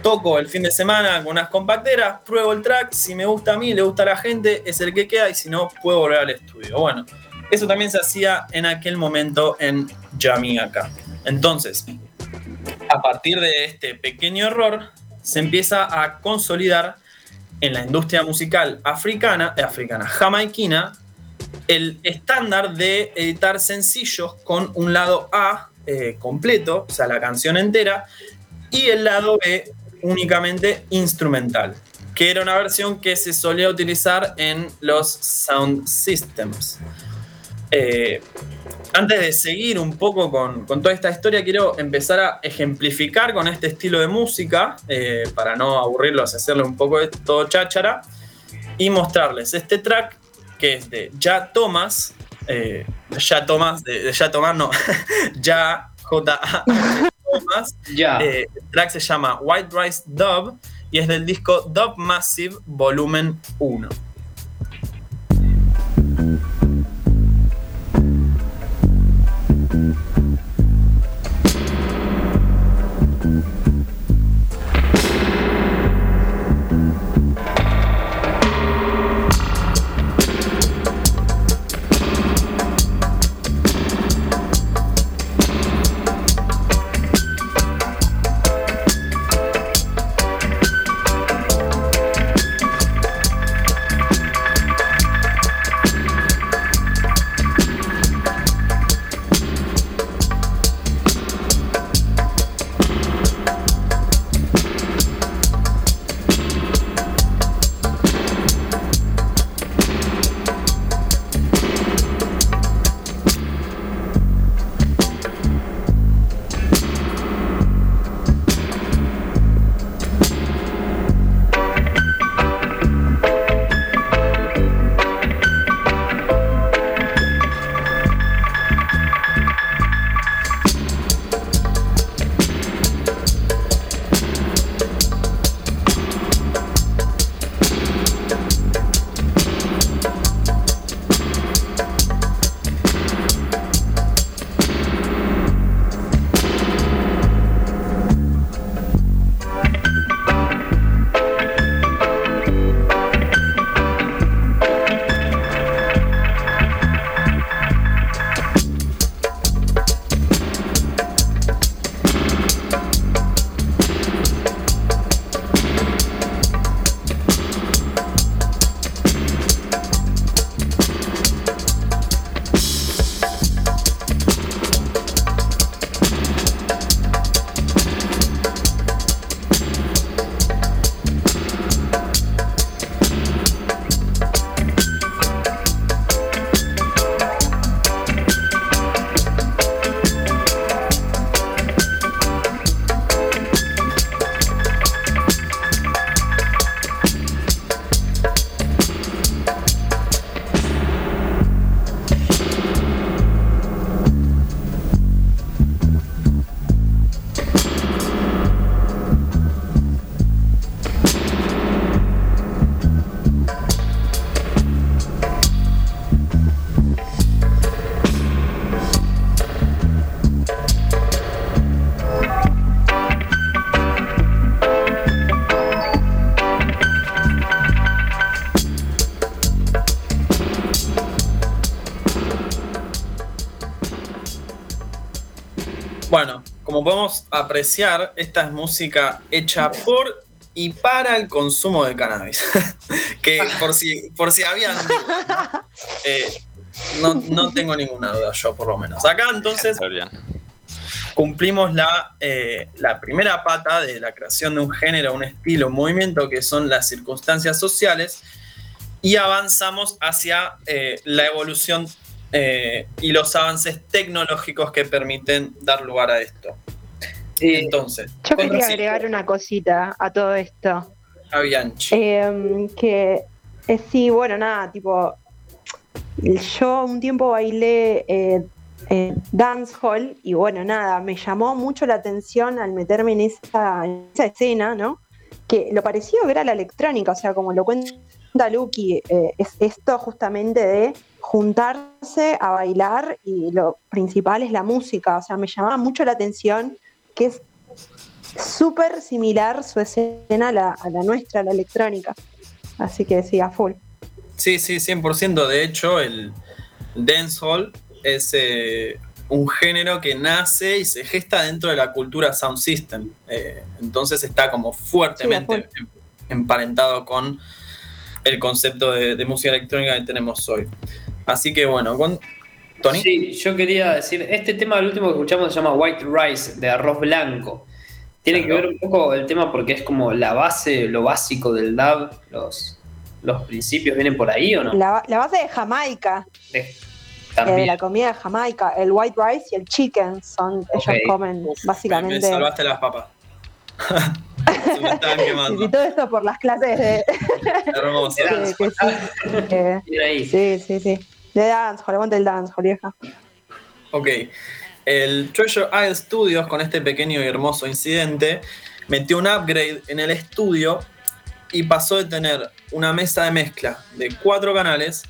toco el fin de semana con unas compacteras, pruebo el track, si me gusta a mí, le gusta a la gente, es el que queda y si no, puedo volver al estudio. Bueno, eso también se hacía en aquel momento en Jamaica. Entonces, a partir de este pequeño error, se empieza a consolidar en la industria musical africana, eh, africana, jamaiquina, el estándar de editar sencillos con un lado A eh, completo, o sea, la canción entera, y el lado B únicamente instrumental, que era una versión que se solía utilizar en los sound systems. Eh, antes de seguir un poco con, con toda esta historia, quiero empezar a ejemplificar con este estilo de música, eh, para no aburrirlos, hacerle un poco de todo cháchara, y mostrarles este track que es de Ya Thomas, eh, Ya Thomas, de, de Ya Thomas, no, [LAUGHS] [LAUGHS] Ya J Thomas. Eh, el track se llama White Rice Dub y es del disco Dub Massive Volumen 1. Como podemos apreciar, esta es música hecha por y para el consumo de cannabis. [LAUGHS] que por si, por si habían. Eh, no, no tengo ninguna duda, yo por lo menos. Acá entonces cumplimos la, eh, la primera pata de la creación de un género, un estilo, un movimiento, que son las circunstancias sociales, y avanzamos hacia eh, la evolución eh, y los avances tecnológicos que permiten dar lugar a esto. Entonces, Yo quería agregar una cosita a todo esto. a Bianchi. Eh, que eh, sí, bueno, nada, tipo, yo un tiempo bailé eh, eh, dancehall y bueno, nada, me llamó mucho la atención al meterme en esa, en esa escena, ¿no? Que lo parecido era la electrónica, o sea, como lo cuenta Lucky, eh, es esto justamente de juntarse a bailar y lo principal es la música, o sea, me llamaba mucho la atención que es súper similar su escena a la, a la nuestra, a la electrónica. Así que sí, a full. Sí, sí, 100%. De hecho, el dancehall es eh, un género que nace y se gesta dentro de la cultura sound system. Eh, entonces está como fuertemente Sí, em- emparentado con el concepto de, de música electrónica que tenemos hoy. Así que bueno, con Tony. Sí, yo quería decir, este tema, el último que escuchamos, se llama White Rice, de arroz blanco. Tiene que ver un poco el tema porque es como la base, lo básico del dub, los, los principios vienen por ahí o no? La, la base de Jamaica, De- eh, de la comida de Jamaica, el white rice y el chicken son, ellos comen básicamente. Me salvaste las papas. Se me estaban [LAUGHS] quemando. sí, todo esto por las clases de. [LAUGHS] Hermoso. que- que sí, [LAUGHS] ahí. sí, sí, sí. De dancehall, aguante el dancehall, vieja. Ok. El Treasure Isle Studios, con este pequeño y hermoso incidente, metió un upgrade en el estudio y pasó de tener una mesa de mezcla de cuatro canales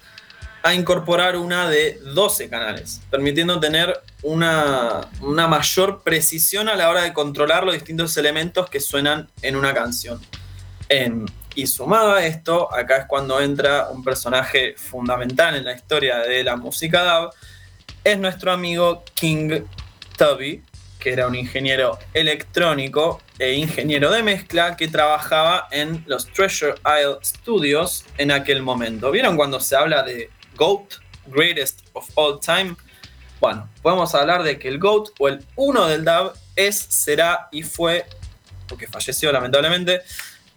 a incorporar una de 12 canales, permitiendo tener una, una mayor precisión a la hora de controlar los distintos elementos que suenan en una canción. Em, y sumado a esto, acá es cuando entra un personaje fundamental en la historia de la música dub, es nuestro amigo King Tubby, que era un ingeniero electrónico e ingeniero de mezcla que trabajaba en los Treasure Isle Studios en aquel momento. ¿Vieron cuando se habla de GOAT, Greatest of All Time? Bueno, podemos hablar de que el GOAT o el uno del dub es, será y fue, porque falleció lamentablemente,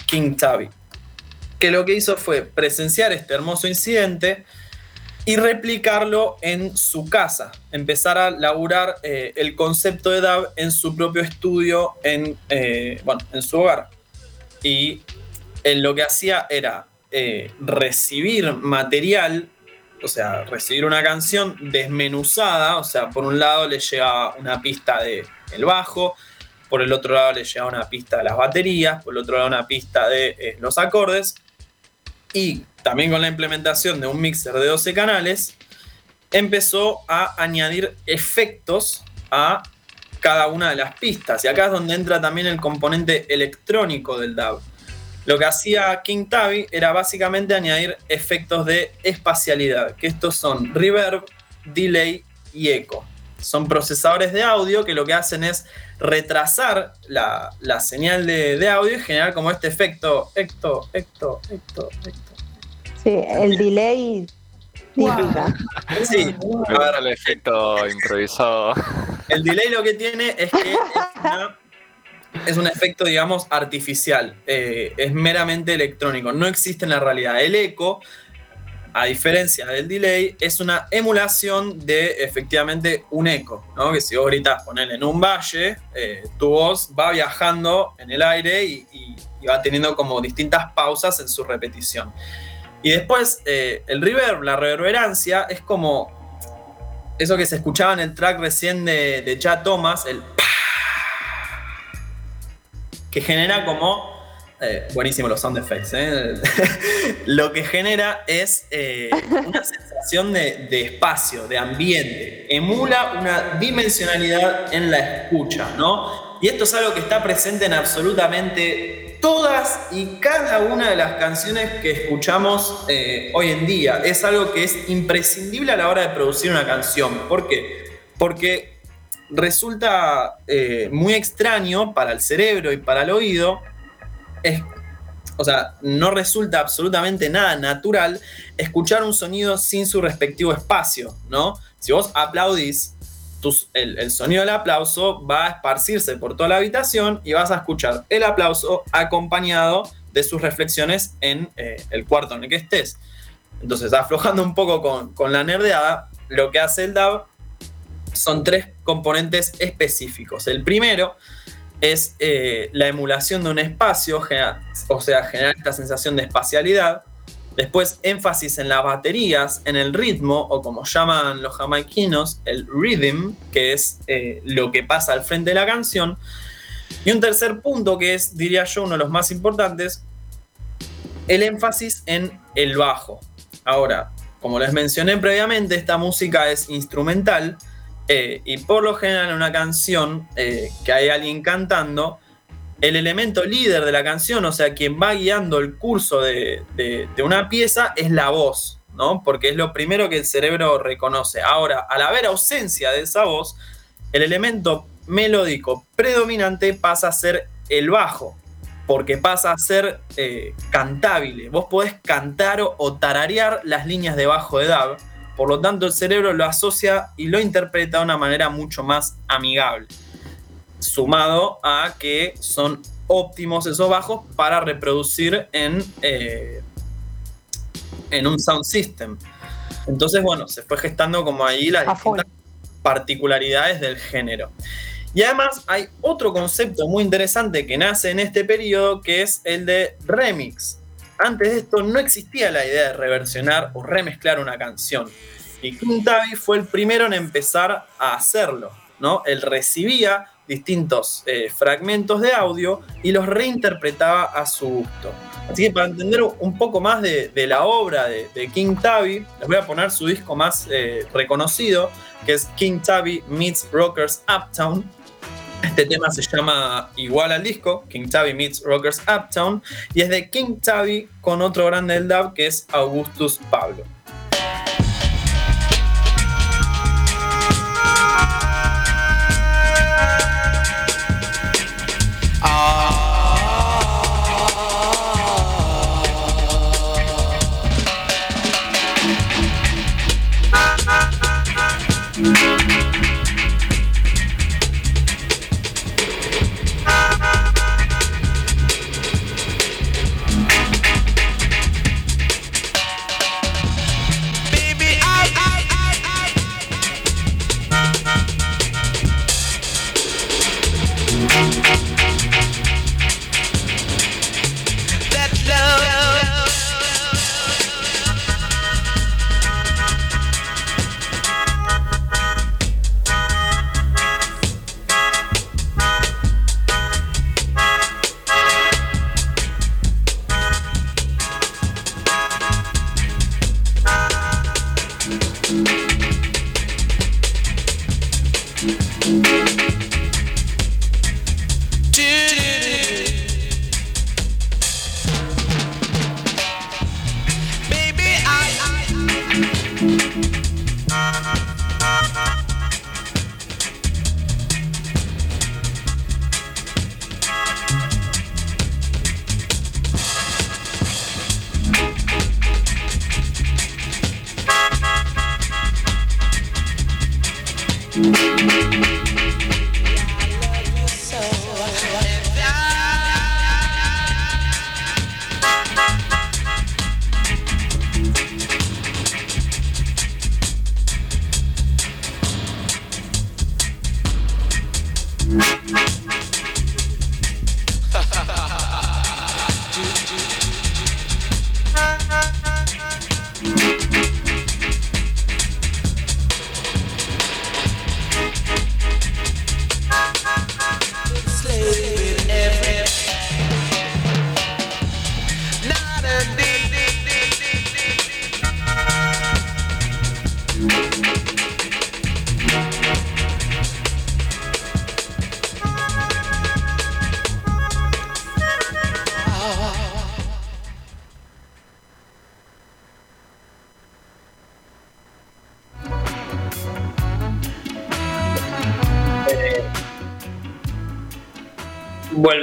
King Tubby. Que lo que hizo fue presenciar este hermoso incidente y replicarlo en su casa. Empezar a laburar eh, el concepto de DAB en su propio estudio, en, eh, bueno, en su hogar. Y él lo que hacía era eh, recibir material, o sea, recibir una canción desmenuzada, o sea, por un lado le llegaba una pista de el bajo, por el otro lado le llegaba una pista de las baterías, por el otro lado una pista de eh, los acordes, y también con la implementación de un mixer de 12 canales, empezó a añadir efectos a cada una de las pistas. Y acá es donde entra también el componente electrónico del DAW. Lo que hacía King Tabby era básicamente añadir efectos de espacialidad, que estos son reverb, delay y eco. Son procesadores de audio que lo que hacen es retrasar la, la señal de, de audio y generar como este efecto, ecto, ecto, ecto, ecto. Sí, el delay típica. Sí, el efecto improvisado. el delay lo que tiene es que es, una- [LAUGHS] es un efecto, digamos, artificial. Eh, es meramente electrónico. No existe en la realidad. El eco, a diferencia del delay, es una emulación de efectivamente un eco. ¿no? Que si vos gritas ponerle en un valle, eh, tu voz va viajando en el aire y va teniendo como distintas pausas en su repetición. Y después, eh, el reverb, la reverberancia, es como eso que se escuchaba en el track recién de, de Chad Thomas, el que genera como. eh, buenísimo los sound effects, ¿eh? [LAUGHS] Lo que genera es eh, una sensación de, de espacio, de ambiente. Emula una dimensionalidad en la escucha, ¿no? Y esto es algo que está presente en absolutamente todas y cada una de las canciones que escuchamos eh, hoy en día. Es algo que es imprescindible a la hora de producir una canción. ¿Por qué? Porque resulta eh, muy extraño para el cerebro y para el oído. Es, o sea, no resulta absolutamente nada natural escuchar un sonido sin su respectivo espacio, ¿no? Si vos aplaudís, el sonido del aplauso va a esparcirse por toda la habitación y vas a escuchar el aplauso acompañado de sus reflexiones en eh, el cuarto en el que estés. Entonces, aflojando un poco con, con la nerdeada, lo que hace el DAB son tres componentes específicos. El primero es eh, la emulación de un espacio, o sea, generar esta sensación de espacialidad. Después, énfasis en las baterías, en el ritmo, o como llaman los jamaiquinos, el rhythm, que es eh, lo que pasa al frente de la canción. Y un tercer punto, que es, diría yo, uno de los más importantes, el énfasis en el bajo. Ahora, como les mencioné previamente, esta música es instrumental eh, y por lo general en una canción eh, que hay alguien cantando, el elemento líder de la canción, o sea, quien va guiando el curso de, una pieza, es la voz, ¿no? Porque es lo primero que el cerebro reconoce. Ahora, al haber ausencia de esa voz, el elemento melódico predominante pasa a ser el bajo, porque pasa a ser eh, cantable. Vos podés cantar o, o tararear las líneas de bajo de DAB, por lo tanto el cerebro lo asocia y lo interpreta de una manera mucho más amigable. Sumado a que son óptimos esos bajos para reproducir en, eh, en un sound system. Entonces, bueno, se fue gestando como ahí las distintas particularidades del género. Y además hay otro concepto muy interesante que nace en este periodo que es el de remix. Antes de esto no existía la idea de reversionar o remezclar una canción. Y King Tavi fue el primero en empezar a hacerlo. ¿no? Él recibía distintos eh, fragmentos de audio y los reinterpretaba a su gusto. Así que para entender un poco más de, la obra de, King Tavi, les voy a poner su disco más eh, reconocido, que es King Tavi Meets Rockers Uptown. Este tema se llama igual al disco, King Tavi Meets Rockers Uptown, y es de King Tavi con otro grande del dub que es Augustus Pablo.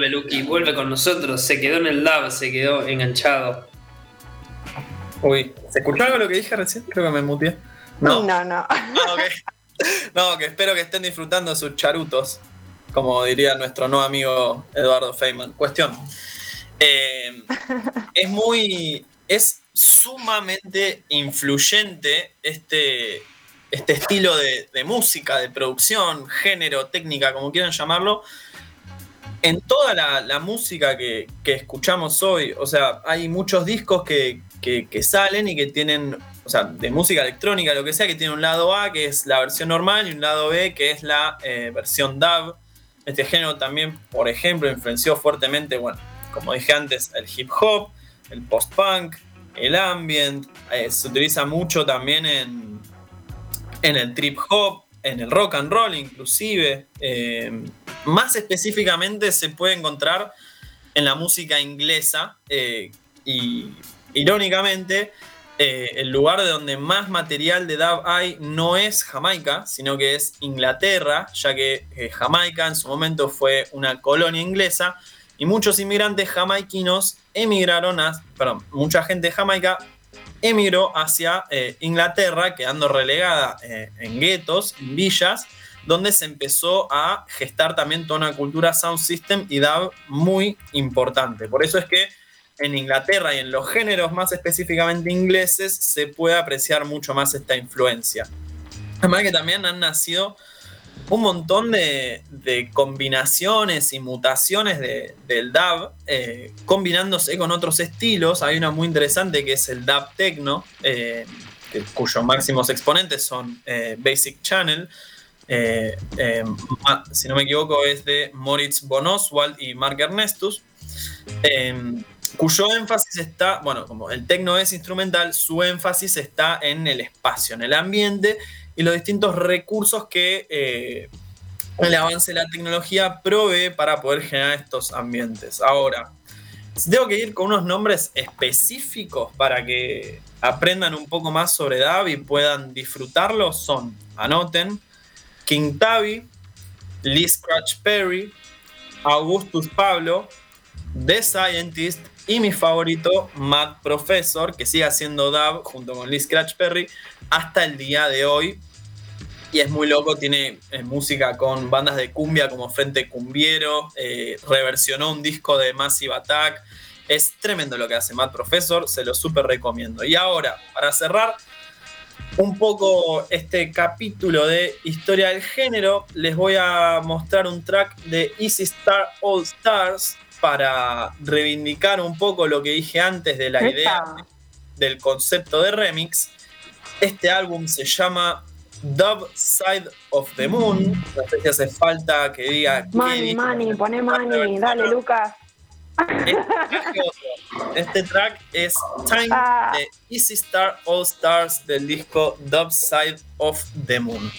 Vuelve Lucky, vuelve con nosotros. Se quedó en el lab, se quedó enganchado. Uy, ¿se escuchó algo lo que dije recién? Creo que me muteé. No. No, no. Ah. No, que espero que estén disfrutando sus charutos, como diría nuestro nuevo amigo Eduardo Feynman. Cuestión. Eh, es muy. Es sumamente influyente este, este estilo de, de música, de producción, género, técnica, como quieran llamarlo, en toda la, música que, escuchamos hoy. O sea, hay muchos discos que salen y que tienen, o sea, de música electrónica, lo que sea, que tiene un lado A, que es la versión normal, y un lado B, que es la eh, versión DAB. Este género también, por ejemplo, influenció fuertemente, bueno, como dije antes, el hip hop, el post-punk, el ambient. eh, se utiliza mucho también en, en el trip hop, en el rock and roll inclusive. Eh, más específicamente se puede encontrar en la música inglesa eh, y irónicamente eh, el lugar de donde más material de dub hay no es Jamaica, sino que es Inglaterra, ya que eh, Jamaica en su momento fue una colonia inglesa y muchos inmigrantes jamaiquinos emigraron a, perdón, mucha gente de Jamaica emigró hacia Inglaterra, quedando relegada en guetos, en villas, donde se empezó a gestar también toda una cultura sound system y dub muy importante. Por eso es que en Inglaterra y en los géneros más específicamente ingleses se puede apreciar mucho más esta influencia. Además que también han nacido un montón de, combinaciones y mutaciones de- del dub, eh, combinándose con otros estilos. Hay una muy interesante que es el dub techno, eh, cuyos máximos exponentes son eh, Basic Channel. Eh, eh, si no me equivoco, es de Moritz von Oswald y Mark Ernestus. eh, cuyo énfasis está, bueno, como el techno es instrumental, su énfasis está en el espacio, en el ambiente y los distintos recursos que eh, el avance de la tecnología provee para poder generar estos ambientes. Ahora, tengo que ir con unos nombres específicos para que aprendan un poco más sobre DAV y puedan disfrutarlo, son, anoten, King Tavi, Lee Scratch Perry, Augustus Pablo, The Scientist y mi favorito, Matt Professor, que sigue haciendo dub junto con Lee Scratch Perry hasta el día de hoy. Y es muy loco, tiene eh, música con bandas de cumbia como Frente Cumbiero, eh, reversionó un disco de Massive Attack. Es tremendo lo que hace Matt Professor, se lo súper recomiendo. Y ahora, para cerrar un poco este capítulo de historia del género, les voy a mostrar un track de Easy Star All Stars para reivindicar un poco lo que dije antes de la idea del concepto de remix. Este álbum se llama Dub Side of the Moon. No sé si hace falta que diga Money, money, poné money, dale, Lucas. Este track es Time Ah. de Easy Star All Stars del disco Dub Side of the Moon.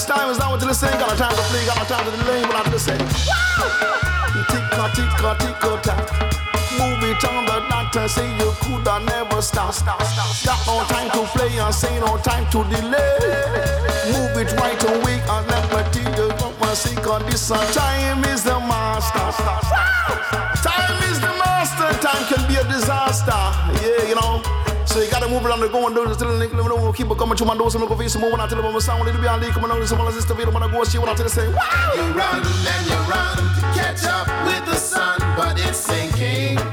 This time, is not what to say. Got no time to play, got no time to delay, but I to say. Tick-a, tick-a, tick-a, tack. Move it on the and say you coulda never stop. Got no time to play and say no time to delay. Move it right away and never till you come and say, cause this time is the master. Time is the master, time can be a disaster. Yeah. So you gotta move on the go and do link let me keep it coming to my doors and look face more when I tell them I'm sound it'll be on leak come on someone else to video when I go see when I tell them say wow! You run and you run to catch up with the sun, but it's sinking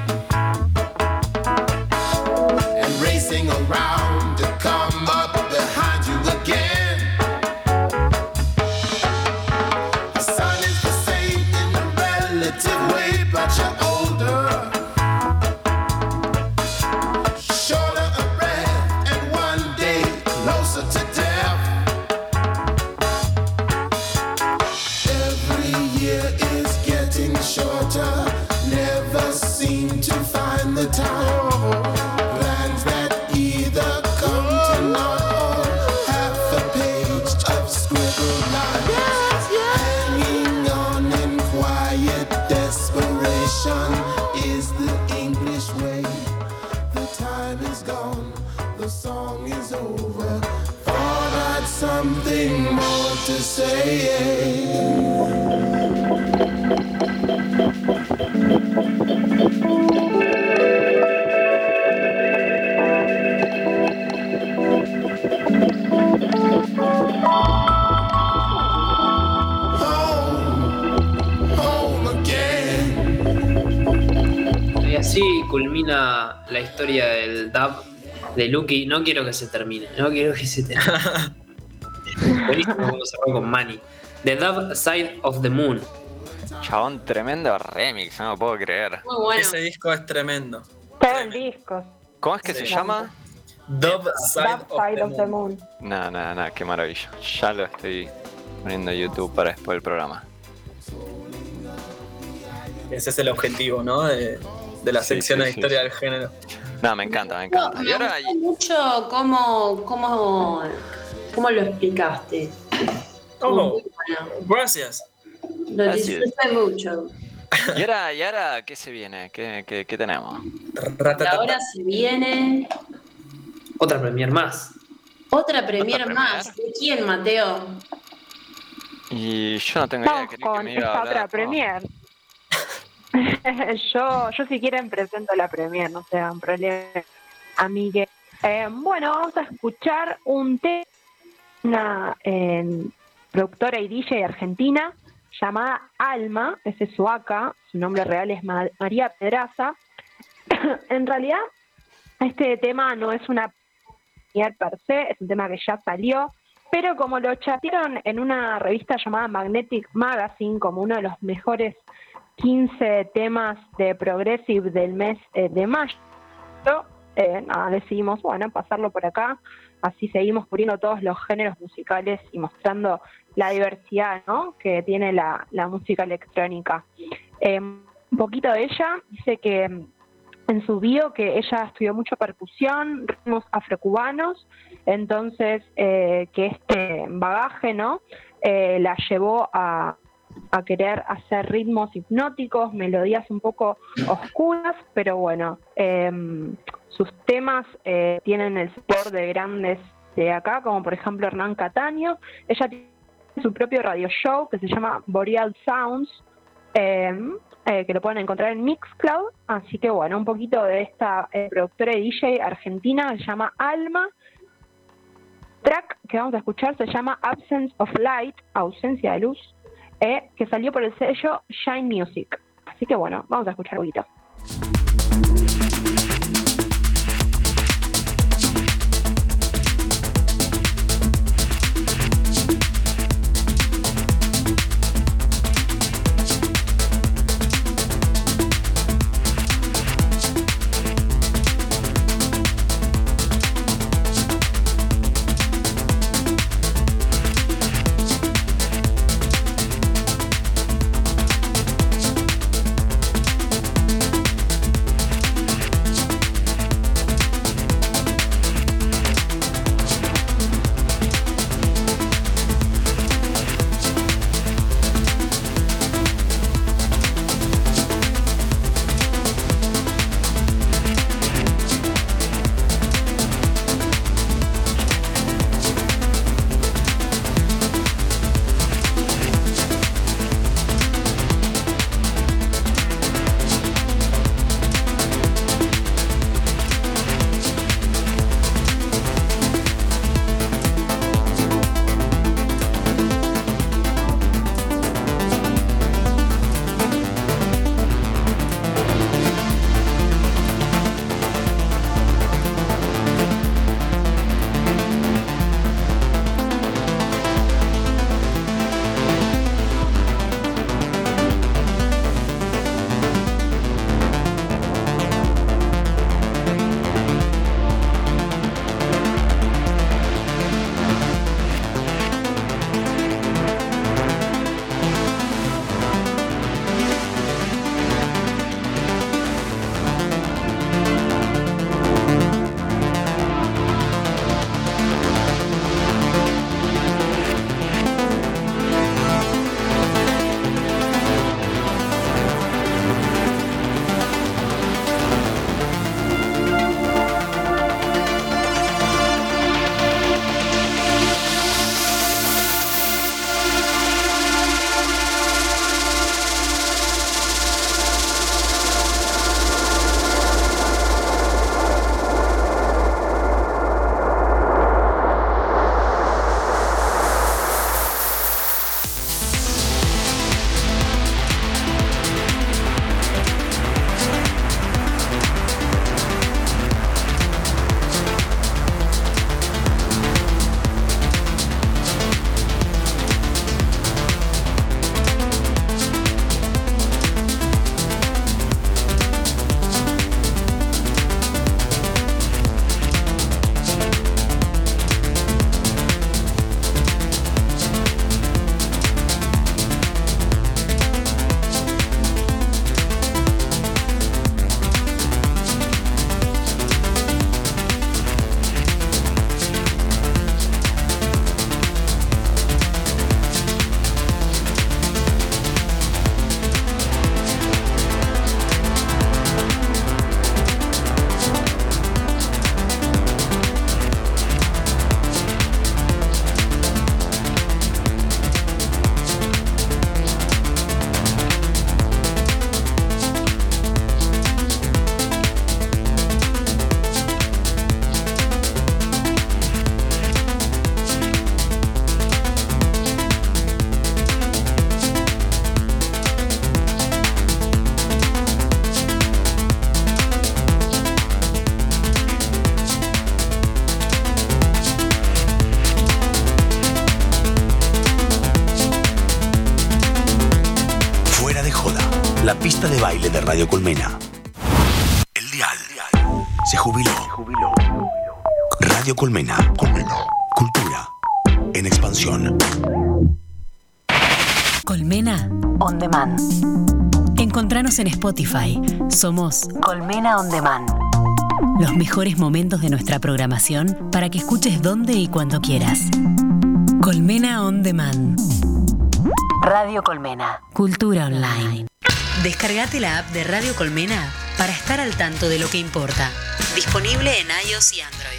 culmina la historia del dub de Lucky. No quiero que se termine, no quiero que se termine. [LAUGHS] Buenísimo como cerró con Manny. The Dub Side of the Moon. Chabón, tremendo remix, no lo puedo creer. Muy bueno. Ese disco es tremendo. Todo el disco. ¿Cómo es que Sí. se llama? Dub Side, of, Side the of the Moon. No, no, no, qué maravilla. Ya lo estoy poniendo en YouTube para después del programa. Ese es el objetivo, ¿no? De, de la Sí, sección sí, de historia sí. del género. No, me encanta, me No, encanta. Y me ahora gustó mucho cómo, cómo, cómo lo explicaste. Oh, bueno. gracias. Lo Gracias. disfruté mucho. ¿Y ahora, y ahora qué se viene? ¿Qué, qué, qué tenemos? Y ahora se viene Otra premier más. otra premier más. ¿De quién, Mateo? Y yo no tengo idea, Vamos que con me iba a esta hablar. otra no. premier. [LAUGHS] yo, yo si quieren presento la premier, no se hagan problema, amigue. Eh, bueno, vamos a escuchar un tema una eh, productora y DJ argentina llamada Alma, ese es su acá, su nombre real es Ma- María Pedraza. [COUGHS] en realidad, este tema no es una per se, es un tema que ya salió, pero como lo chatearon en una revista llamada Magnetic Magazine como uno de los mejores 15 temas de Progressive del mes eh, de mayo, eh, decidimos, bueno, pasarlo por acá, así seguimos cubriendo todos los géneros musicales y mostrando la diversidad que tiene la, música electrónica. Eh, un poquito de ella, dice que mm, en su bio que ella estudió mucho percusión, ritmos afrocubanos, entonces eh, que este bagaje no la llevó a, a querer hacer ritmos hipnóticos, melodías un poco oscuras, pero bueno, eh, sus temas eh, tienen el support de grandes de acá, como por ejemplo Hernán Cataño. Ella tiene su propio radio show que se llama Boreal Sounds, eh, eh, que lo pueden encontrar en Mixcloud. Así que bueno, un poquito de esta eh, productora de DJ argentina se llama Alma. Track que vamos a escuchar se llama Absence of Light, ausencia de luz, eh, que salió por el sello Shine Music. Así que bueno, vamos a escuchar un poquito. Pista de baile de Radio Colmena. El dial se jubiló. Radio Colmena. Colmena. Cultura en expansión. Colmena On Demand. Encontranos en Spotify. Somos Colmena On Demand. Los mejores momentos de nuestra programación para que escuches donde y cuando quieras. Colmena On Demand. Radio Colmena. Cultura online. Descargate la app de Radio Colmena para estar al tanto de lo que importa. Disponible en iOS y Android.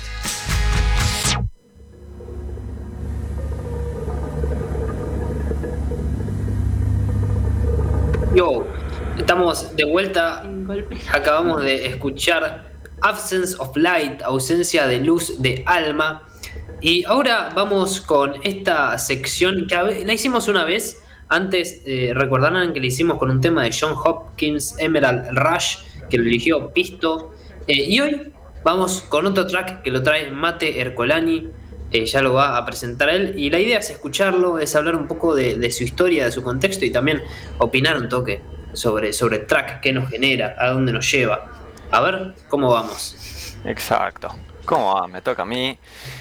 Yo, estamos de vuelta. Acabamos de escuchar Absence of Light, ausencia de luz de alma. Y ahora vamos con esta sección que la hicimos una vez. Antes, eh, recordarán que la hicimos con un tema de John Hopkins, Emerald Rush, que lo eligió Pisto. Eh, y hoy vamos con otro track que lo trae Mate Ercolani. eh, ya lo va a presentar él. Y la idea es escucharlo, es hablar un poco de, de su historia, de su contexto y también opinar un toque sobre, sobre el track, qué nos genera, a dónde nos lleva. A ver cómo vamos. Exacto. ¿Cómo va? Me toca a mí.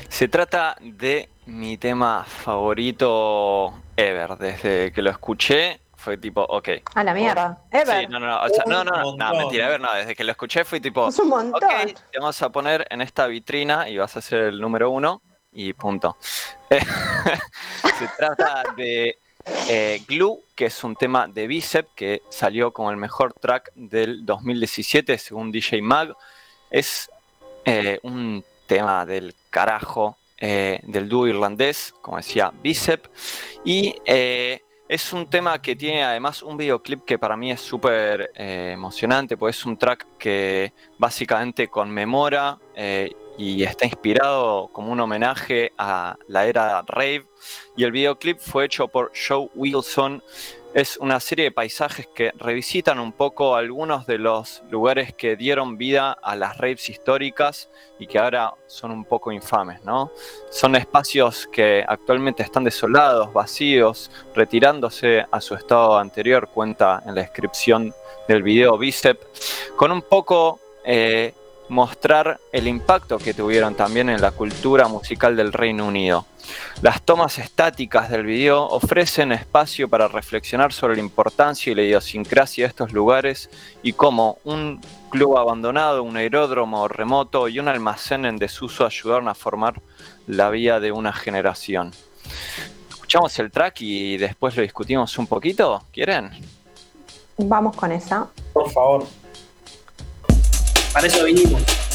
Se trata de mi tema favorito ever. Desde que lo escuché, fue tipo, ok. A la mierda. Ever. Sí, no, no, no, o sea, no, no, no, no, mentira, ever no. Desde que lo escuché fue tipo, Es un montón. ok, te vamos a poner en esta vitrina y vas a ser el número uno y punto. [LAUGHS] Se trata de eh, Glue, que es un tema de Bicep que salió como el mejor track del 2017 según DJ Mag. Es eh, un tema del carajo eh, del dúo irlandés, como decía Bicep, y eh, es un tema que tiene además un videoclip que para mí es súper eh, emocionante, pues es un track que básicamente conmemora eh, y está inspirado como un homenaje a la era rave, y el videoclip fue hecho por Joe Wilson. Es una serie de paisajes que revisitan un poco algunos de los lugares que dieron vida a las raves históricas y que ahora son un poco infames, ¿no? Son espacios que actualmente están desolados, vacíos, retirándose a su estado anterior, cuenta en la descripción del video Bicep, con un poco eh, mostrar el impacto que tuvieron también en la cultura musical del Reino Unido. Las tomas estáticas del video ofrecen espacio para reflexionar sobre la importancia y la idiosincrasia de estos lugares y cómo un club abandonado, un aeródromo remoto y un almacén en desuso ayudaron a formar la vida de una generación. Escuchamos el track y después lo discutimos un poquito, ¿quieren? Vamos con esa. Por favor. Para eso vinimos.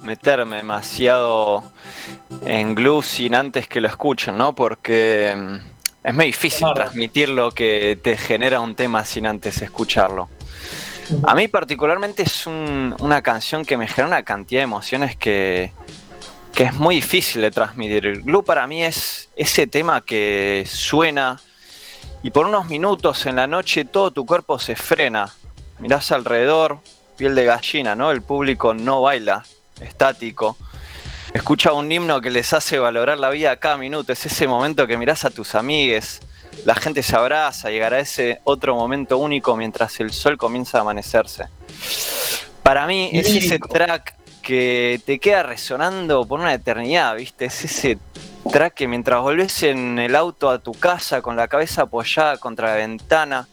Meterme demasiado en glue sin antes que lo escuchen, ¿no? Porque mm, es muy difícil Claro. transmitir lo que te genera un tema sin antes escucharlo. A mí particularmente es un- una canción que me genera una cantidad de emociones que, que es muy difícil de transmitir. Glue para mí es ese tema que suena y por unos minutos en la noche todo tu cuerpo se frena. Mirás alrededor, piel de gallina, ¿no? El público no baila, estático. Escucha un himno que les hace valorar la vida a cada minuto. Es ese momento que mirás a tus amigues, la gente se abraza, llegará ese otro momento único mientras el sol comienza a amanecerse. Para mí es ese track que te queda resonando por una eternidad, ¿viste? Es ese track que mientras volvés en el auto a tu casa con la cabeza apoyada contra la ventana,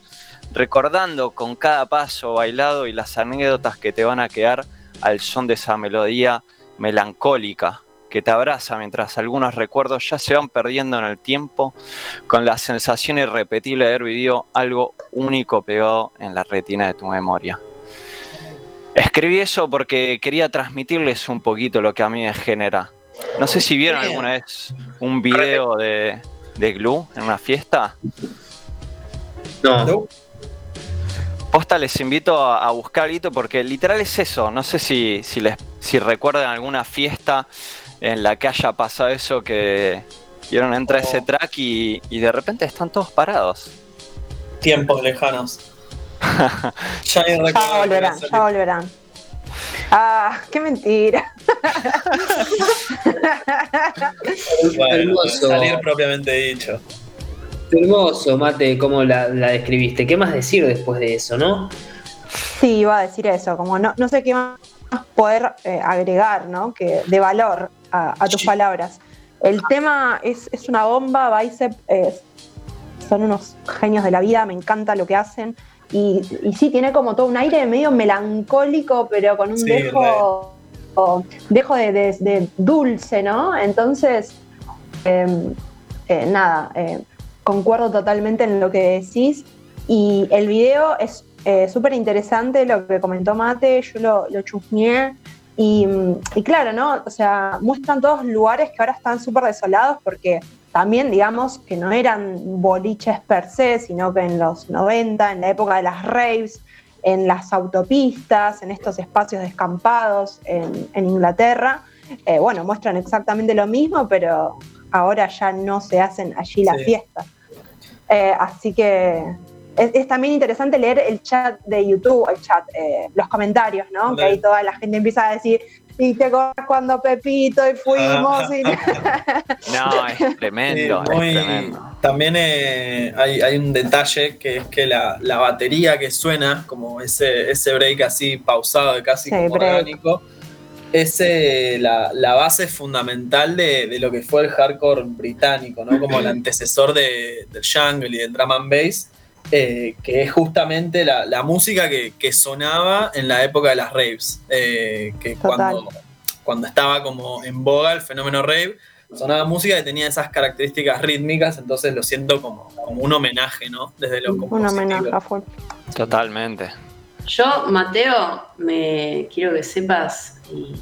recordando con cada paso bailado y las anécdotas que te van a quedar al son de esa melodía melancólica que te abraza mientras algunos recuerdos ya se van perdiendo en el tiempo con la sensación irrepetible de haber vivido algo único pegado en la retina de tu memoria. Escribí eso porque quería transmitirles un poquito lo que a mí me genera. No sé si vieron alguna vez un video de, de Glue en una fiesta. No. Posta les invito a, a buscar algo porque literal es eso. No sé si, si, les, si recuerdan alguna fiesta en la que haya pasado eso que vieron entra ese track y, y de repente están todos parados. Tiempos lejanos. [LAUGHS] ya volverán, ya volverán. Ah, qué mentira. [LAUGHS] Bueno, salir propiamente dicho. Hermoso, Mate, cómo la, la describiste. ¿Qué más decir después de eso, no? Sí, iba a decir eso, como no, no sé qué más poder eh, agregar, ¿no? Que de valor a, a tus Sí. palabras. El tema es, es una bomba, Bicep es- son unos genios de la vida, me encanta lo que hacen. Y, y sí, tiene como todo un aire medio melancólico, pero con un Sí, dejo, o- dejo de, de- de dulce, ¿no? Entonces, eh, eh, nada, eh, concuerdo totalmente en lo que decís. Y el video es eh, súper interesante, lo que comentó Mate, yo lo, lo chusmeé. Y, y claro, ¿no? O sea, muestran todos lugares que ahora están súper desolados porque también, digamos, que no eran boliches per se, sino que en los 90, en la época de las raves, en las autopistas, en estos espacios descampados en, en Inglaterra, eh, bueno, muestran exactamente lo mismo, pero ahora ya no se hacen allí las Sí. fiestas. Eh, así que es, es también interesante leer el chat de YouTube, el chat, eh, los comentarios, ¿no? Que ahí toda la gente empieza a decir, y te acordás cuando Pepito y fuimos. y- [LAUGHS] No, es tremendo, muy- es tremendo. También eh, hay, hay un detalle que es que la, la batería que suena, como ese, ese break así pausado, de casi Sí, como orgánico, es eh, la, la base fundamental de, de lo que fue el hardcore británico, ¿no? Como el [CLEARS THROAT] antecesor de- del jungle y del drum and bass, eh, que es justamente la, la música que, que sonaba en la época de las raves, eh, que cuando, cuando estaba como en boga el fenómeno rave, sonaba música que tenía esas características rítmicas, entonces lo siento como, como un homenaje, ¿no? Desde lo un homenaje. Totalmente. Yo, Mateo, me quiero que sepas y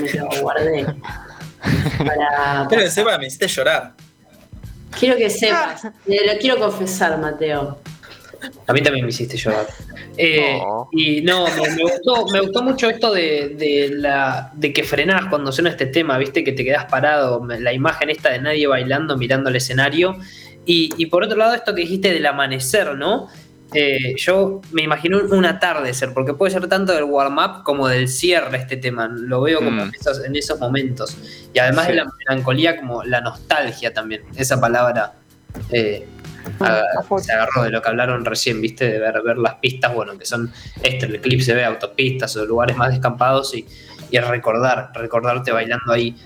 me lo guardé. [LAUGHS] Para, Quiero que sepa, me hiciste llorar. quiero que sepas, te lo quiero confesar, Mateo. A mí también me hiciste llorar. Eh, No. Y no, me, me gustó, me gustó mucho esto de, de la, de que frenás cuando suena este tema, viste, que te quedás parado, la imagen esta de nadie bailando, mirando el escenario. Y, y por otro lado, esto que dijiste del amanecer, ¿no? Eh, yo me imagino un atardecer, porque puede ser tanto del warm-up como del cierre este tema. Lo veo como Mm. en, esos, en esos momentos. Y además Sí. de la melancolía, como la nostalgia también. Esa palabra eh, A a- full. se agarró de lo que hablaron recién, viste, de ver, ver las pistas, bueno, que son este, el clip se ve autopistas o lugares más descampados y, y recordar, recordarte bailando ahí.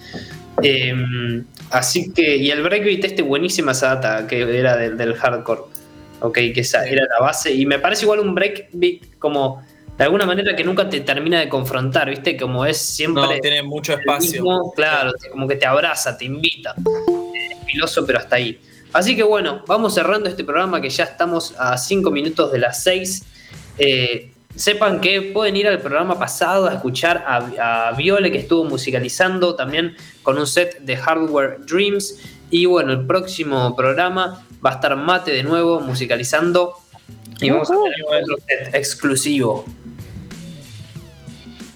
Eh, así que, y el breakbeat este buenísima esa data que era del, del hardcore, ok, que esa era la base, y me parece igual un breakbeat como de alguna manera que nunca te termina de confrontar, viste, como es siempre... No, tiene mucho espacio. mismo, claro, como que te abraza, te invita. Es filoso, pero hasta ahí. Así que bueno, vamos cerrando este programa que ya estamos a 5 minutos de las 6. sepan que pueden ir al programa pasado a escuchar a, a Viole que estuvo musicalizando también con un set de Hardware Dreams. Y bueno, el próximo programa va a estar Mate de nuevo musicalizando y vamos a tener otro set exclusivo.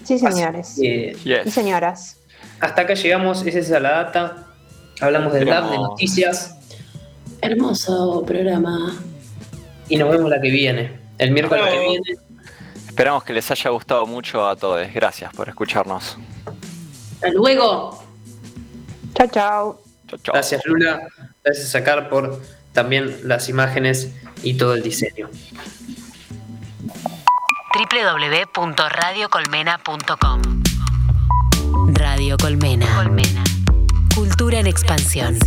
Sí, señores. Eh, Y señoras. hasta acá llegamos, esa es la data. Hablamos del DAP, de noticias Hermoso programa. y nos vemos la que viene. El miércoles que viene. Esperamos que les haya gustado mucho a todos. Gracias por escucharnos. Hasta luego. Chao, chao. Gracias Lula, gracias a Car por también las imágenes y todo el diseño. www.radiocolmena.com Radio Colmena. Colmena. Cultura en expansión.